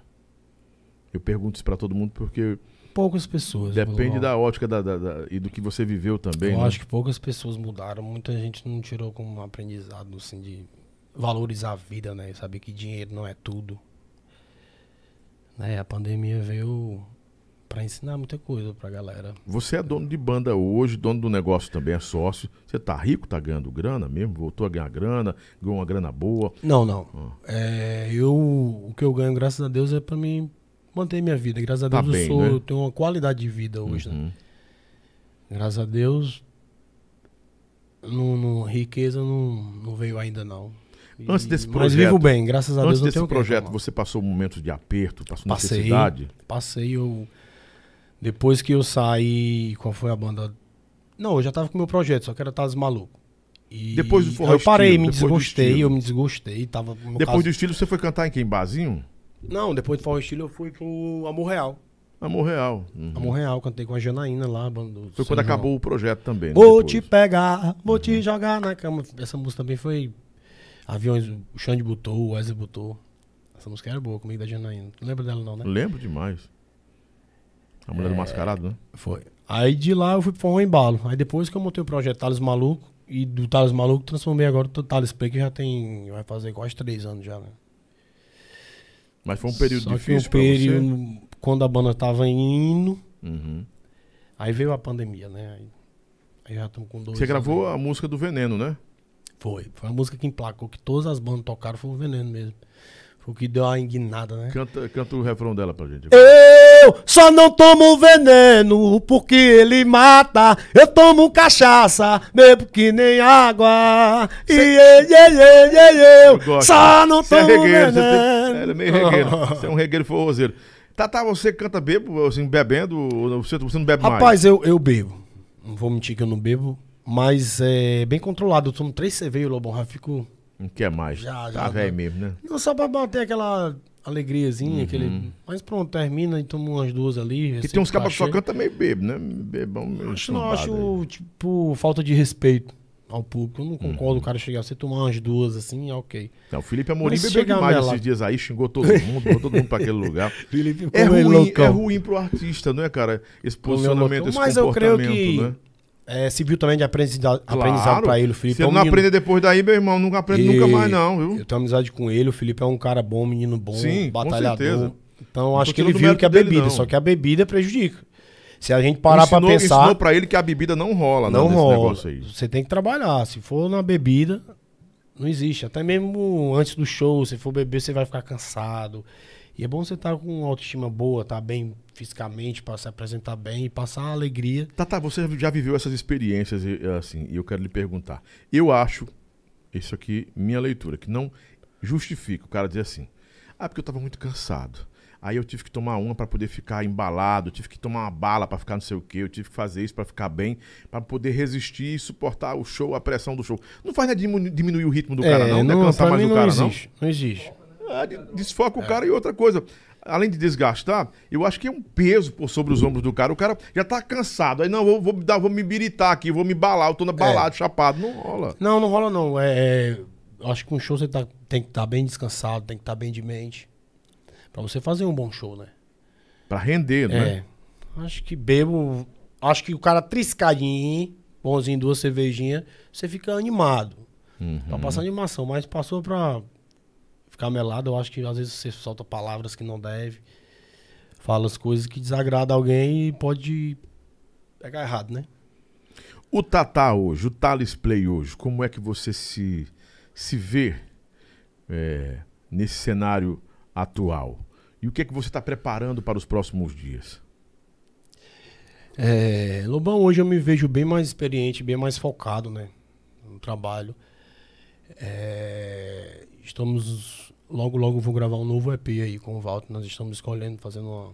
Eu pergunto isso pra todo mundo porque Poucas pessoas. depende da ótica da, da- da- e do que você viveu também. Eu né? acho que poucas pessoas mudaram. Muita gente não tirou como um aprendizado, assim, de valorizar a vida, né? Saber que dinheiro não é tudo. Né? A pandemia veio pra ensinar muita coisa pra galera. Você é dono de banda hoje, dono do negócio também, é sócio. Você tá rico, tá ganhando grana mesmo? Voltou a ganhar grana, ganhou uma grana boa. Não, não. Ah. É, eu, o que eu ganho, graças a Deus, é pra mim manter minha vida. Graças a Tá Deus bem, eu sou, né? eu tenho uma qualidade de vida hoje, né? Uhum. Graças a Deus, não, não- riqueza não, não veio ainda não. E- Antes desse Mas projeto- vivo bem, graças a Deus Antes desse projeto, você passou momentos de aperto, passou Passei. necessidade? Passei, eu... Depois que eu saí, qual foi a banda? Não, eu já tava com o meu projeto, só que era Taz Maluco. E Depois do Forró eu parei, Estilo, me desgostei, eu me desgostei, tava... no Depois caso- do estilo, você foi cantar em quem? Barzinho? Não, depois do Forró Estilo eu fui pro Amor Real. Amor Real. Uhum. Amor Real, cantei com a Janaína lá. banda do Foi quando João. acabou o projeto também. né, Vou depois. te pegar, vou te jogar na cama. Essa música também foi. Aviões, o Xande botou, o Wesley botou. Essa música era boa comigo da Janaína. Não lembra dela, não, né? Lembro demais. A mulher do mascarado, né? Foi. Aí de lá eu fui pro Forró Embalo. Aí depois que eu montei o projeto Thales Maluco, e do Thales Maluco transformei agora o Thales Play, que já tem. Vai fazer quase três anos já, né? Mas foi um período Só que difícil um pra período, quando a banda tava indo. Uhum. aí veio a pandemia, né? Aí, aí já estamos com dois. Você anos gravou aí. a música do Veneno, né? Foi. Foi a música que emplacou, que todas as bandas tocaram, foi o Veneno mesmo. Foi o que deu a enguinada, né? Canta, canta o refrão dela pra gente. Eu só não tomo veneno porque ele mata. Eu tomo cachaça, bebo que nem água. E eu, eu, eu, eu, só não é tomo regueiro, você veneno. tem... Ele é meio regueiro. Você é um regueiro forrozeiro. Tata, você canta bebo, assim, bebendo, ou você, você não bebe mais? Rapaz, eu, eu bebo. Não vou mentir que eu não bebo, mas é bem controlado. Eu tomo três cervejas, Lobão, já fico... Não quer mais. Já, tá já, velho já. mesmo, né? Não, só pra bater aquela alegriazinha, aquele... Mas pronto, termina e tomo umas duas ali. Porque tem uns cabas que só cantam meio bebo, né? Bebão meio Acho, não, acho, aí. tipo, falta de respeito ao público. Eu não Uhum. concordo o cara chegar, você tomar umas duas assim, é ok. Não, o Felipe Amorim Mas bebeu demais esses dias aí, xingou todo mundo, botou todo mundo pra aquele lugar. Felipe É ruim, é ruim pro artista, não é, cara? Esse posicionamento, esse Mas eu creio comportamento, que né? É, serviu também de aprendizado, Claro. aprendizado pra ele. O Felipe Se é um não menino- aprender depois daí, meu irmão, nunca aprende nunca E mais não, viu? Eu tenho amizade com ele, o Felipe é um cara bom, menino bom, Sim, batalhador. Então Não acho que ele viu que a dele, bebida, não. só que a bebida prejudica. Se a gente parar pra ensinou, pensar, ensinou pra ele que a bebida não rola, não nesse rola. Você tem que trabalhar. Se for na bebida, não existe. Até mesmo antes do show, se for beber, você vai ficar cansado. E é bom você estar com uma autoestima boa, estar bem fisicamente, para se apresentar bem e passar alegria. Tá, tá, você já viveu essas experiências, assim, e eu quero lhe perguntar. Eu acho, isso aqui, minha leitura, que não justifica o cara dizer assim, ah, porque eu tava muito cansado. Aí eu tive que tomar uma pra poder ficar embalado, tive que tomar uma bala pra ficar não sei o quê, eu tive que fazer isso pra ficar bem, pra poder resistir e suportar o show, a pressão do show. Não faz nada diminu- diminuir o ritmo do cara, não, não é cansar mais o cara, existe. Não existe. não. É, de- desfoca o cara e outra coisa. Além de desgastar, eu acho que é um peso por sobre os ombros do cara. O cara já tá cansado. Aí, não, vou, vou, me dar, vou me biritar aqui, vou me balar. Eu tô na balada, chapado. Não rola. Não, não rola não. É, é, acho que um show você tá- tem que estar bem descansado, tem que estar bem de mente. Pra você fazer um bom show, né? Pra render, né? É. Acho que bebo. Acho que o cara triscadinho, bonzinho, duas cervejinhas, você fica animado. Uhum. Pra passar animação. Mas passou pra ficar melado, eu acho que às vezes você solta palavras que não deve. Fala as coisas que desagradam alguém e pode pegar errado, né? O Tatá hoje, o Thales Play hoje, como é que você se, se vê é, nesse cenário atual? E o que é que você está preparando para os próximos dias? É, Lobão, hoje eu me vejo bem mais experiente, bem mais focado, né? No trabalho. É, estamos. Logo, logo vou gravar um novo EP aí com o Walter. Nós estamos escolhendo, fazendo uma,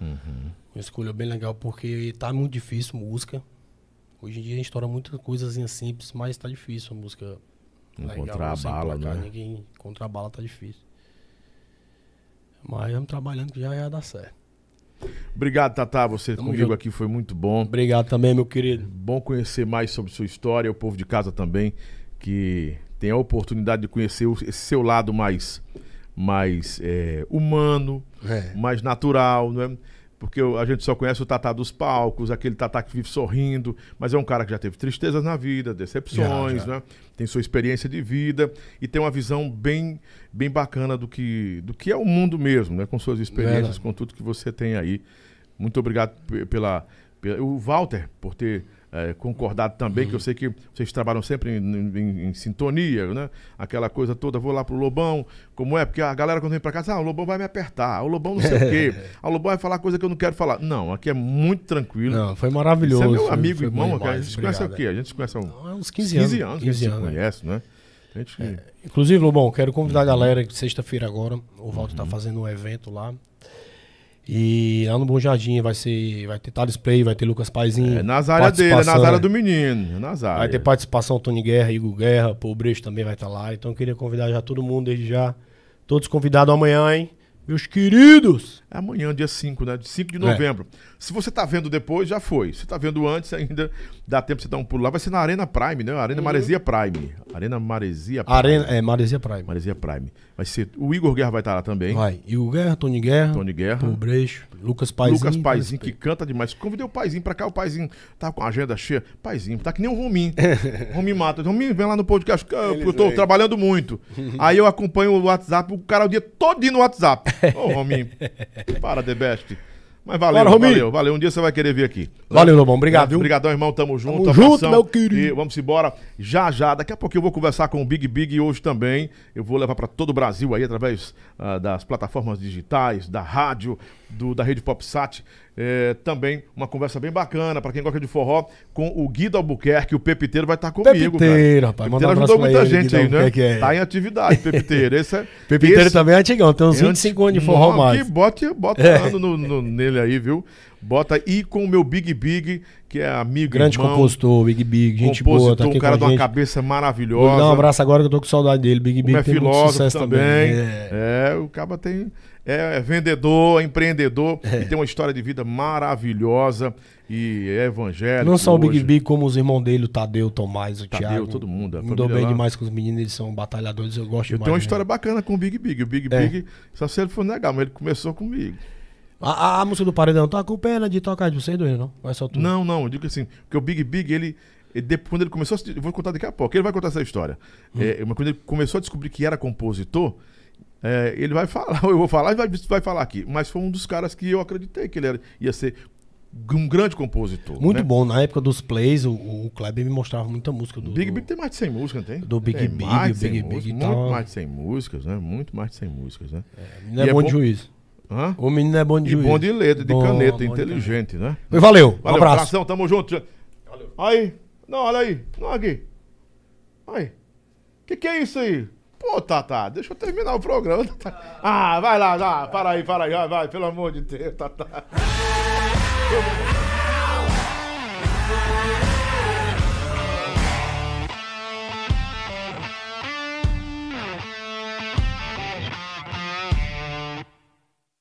Uhum. uma escolha bem legal, porque tá muito difícil música. Hoje em dia a gente estoura muita coisazinha simples, mas tá difícil a música. Encontrar a sem bala, placar, né? Ninguém encontrar a bala tá difícil. Mas estamos trabalhando que já ia dar certo. Obrigado, Tatá. Você Tamo comigo junto. aqui foi muito bom. Obrigado também, meu querido. Bom conhecer mais sobre sua história, o povo de casa também, que tem a oportunidade de conhecer o- esse seu lado mais, mais é, humano, É. mais natural, não é? Porque a gente só conhece o Tatá dos palcos, aquele Tatá que vive sorrindo, mas é um cara que já teve tristezas na vida, decepções, Já, já. né? Tem sua experiência de vida e tem uma visão bem, bem bacana do que, do que é o mundo mesmo, né? Com suas experiências, com tudo que você tem aí. Muito obrigado pe- pela, pela- o Walter por ter eh, concordado também, Uhum. que eu sei que vocês trabalham sempre em, em- em sintonia, né? Aquela coisa toda, vou lá pro Lobão, como é? Porque a galera quando vem pra casa, ah, o Lobão vai me apertar, o Lobão não sei o quê, ah, o Lobão vai falar coisa que eu não quero falar. Não, aqui é muito tranquilo. Não, foi maravilhoso. Você é meu amigo, irmão, cara. a demais, gente se conhece o obrigado. quê? A gente conhece há uns Há uns 15 15, anos. anos, 15 que a gente anos, se né? conhece, né? Gente, Inclusive, Lobão, quero convidar a Uhum. galera que sexta-feira agora, o Walter tá fazendo um evento lá. E lá no Bom Jardim vai ser, vai ter Thales Play, vai ter Lucas Paizinho. É nas áreas dele, é nas áreas né? do menino. é Nas áreas. Vai ter participação Tony Guerra, Igor Guerra, Paul Brecht também vai estar lá. Então eu queria convidar já todo mundo desde já. Todos convidados amanhã, hein? Meus queridos! É amanhã, dia 5, né? 5 de É. novembro. Se você tá vendo depois, já foi. Se tá vendo antes, ainda dá tempo de você dar um pulo lá. Vai ser na Arena Prime, né? Arena Maresia Prime. Arena Maresia Prime. Arena, é, Maresia Prime. Maresia Prime. Vai ser. O Igor Guerra vai estar lá também. Vai. Igor Guerra, Tony Guerra, Tony Guerra. Paul Brecht, Lucas Paizinho. Lucas Paizinho, que canta demais. Convidei o Paizinho pra cá, o Paizinho tá com a agenda cheia. Paizinho, tá que nem o Rominho. Rominho mata. Rominho, vem lá no podcast, que eu, eu tô vêm. trabalhando muito. Aí eu acompanho o WhatsApp, o cara o dia todinho no WhatsApp. Ô, Rominho, para, The Best. Mas valeu, Bora, valeu, valeu. Um dia você vai querer vir aqui. Valeu, Lobão. Obrigado, viu? Obrigadão, irmão. Tamo junto. Tamo junto, meu querido. E vamos embora já já. Daqui a pouco eu vou conversar com o Big Big hoje também. Eu vou levar para todo o Brasil aí através ah, das plataformas digitais, da rádio, do, da rede PopSat. É, também uma conversa bem bacana para quem gosta de forró com o Guido Albuquerque. O Pepiteiro vai estar comigo. Pepiteiro, cara. rapaz, Pepiteiro um ajudou muita ele, gente Guido aí, né? É. Tá em atividade, Pepiteiro. Esse é, Pepiteiro esse- também é antigão, tem uns é 25 anos de forró não, mais. Bote, bota É. no, no- nele aí, viu? Bota e com o meu Big Big, que é amigo, Grande irmão, compositor, Big Big, gente compositor, boa, tá aqui um cara de uma cabeça Vou maravilhosa. lhe dar um abraço agora que eu tô com saudade dele. Big Big é tem filósofo sucesso também. também. É. É. o cara tem. É vendedor, empreendedor e tem uma história de vida maravilhosa e é evangélico. Não só o Big. Big, como os irmãos dele, o Tadeu, o Tomás, o Tadeu, Thiago. todo mundo, a Me dou família bem lá. demais com os meninos, eles são batalhadores, eu gosto Eu demais. tenho uma né? história bacana com o Big Big. O Big É. Big, só se ele for negar, mas ele começou comigo. A, a- a música do Paredão, tá com pena de tocar de vocês dois, não? Vai só tu. Não, não, eu digo assim, porque o Big Big, ele, ele depois, quando ele começou, eu vou contar daqui a pouco, ele vai contar essa história. Hum. É, mas quando ele começou a descobrir que era compositor, é, ele vai falar, eu vou falar e vai, vai falar aqui. Mas foi um dos caras que eu acreditei que ele era, ia ser um grande compositor. Muito né? bom, na época dos plays, o, o Kleber me mostrava muita música do. O Big do- Big tem mais de 100 músicas, tem? do Big Tem Big, mais o de 100 Big Big músicas, e tal. Muito mais de 100 músicas, né? Muito mais de 100 músicas, né? O menino é, E é bom de juiz. Hã? O menino é bom de E juiz. bom de letra, de Bom, caneta, bom de inteligente, né? caneta. Valeu, um Valeu, abraço. abração, tamo junto. Aí, não, olha aí, não, aqui. Aí, que que é isso aí? Pô, Tata, deixa eu terminar o programa. Tata. Ah, vai lá, vai, para aí, para aí, vai, vai, pelo amor de Deus, Tata.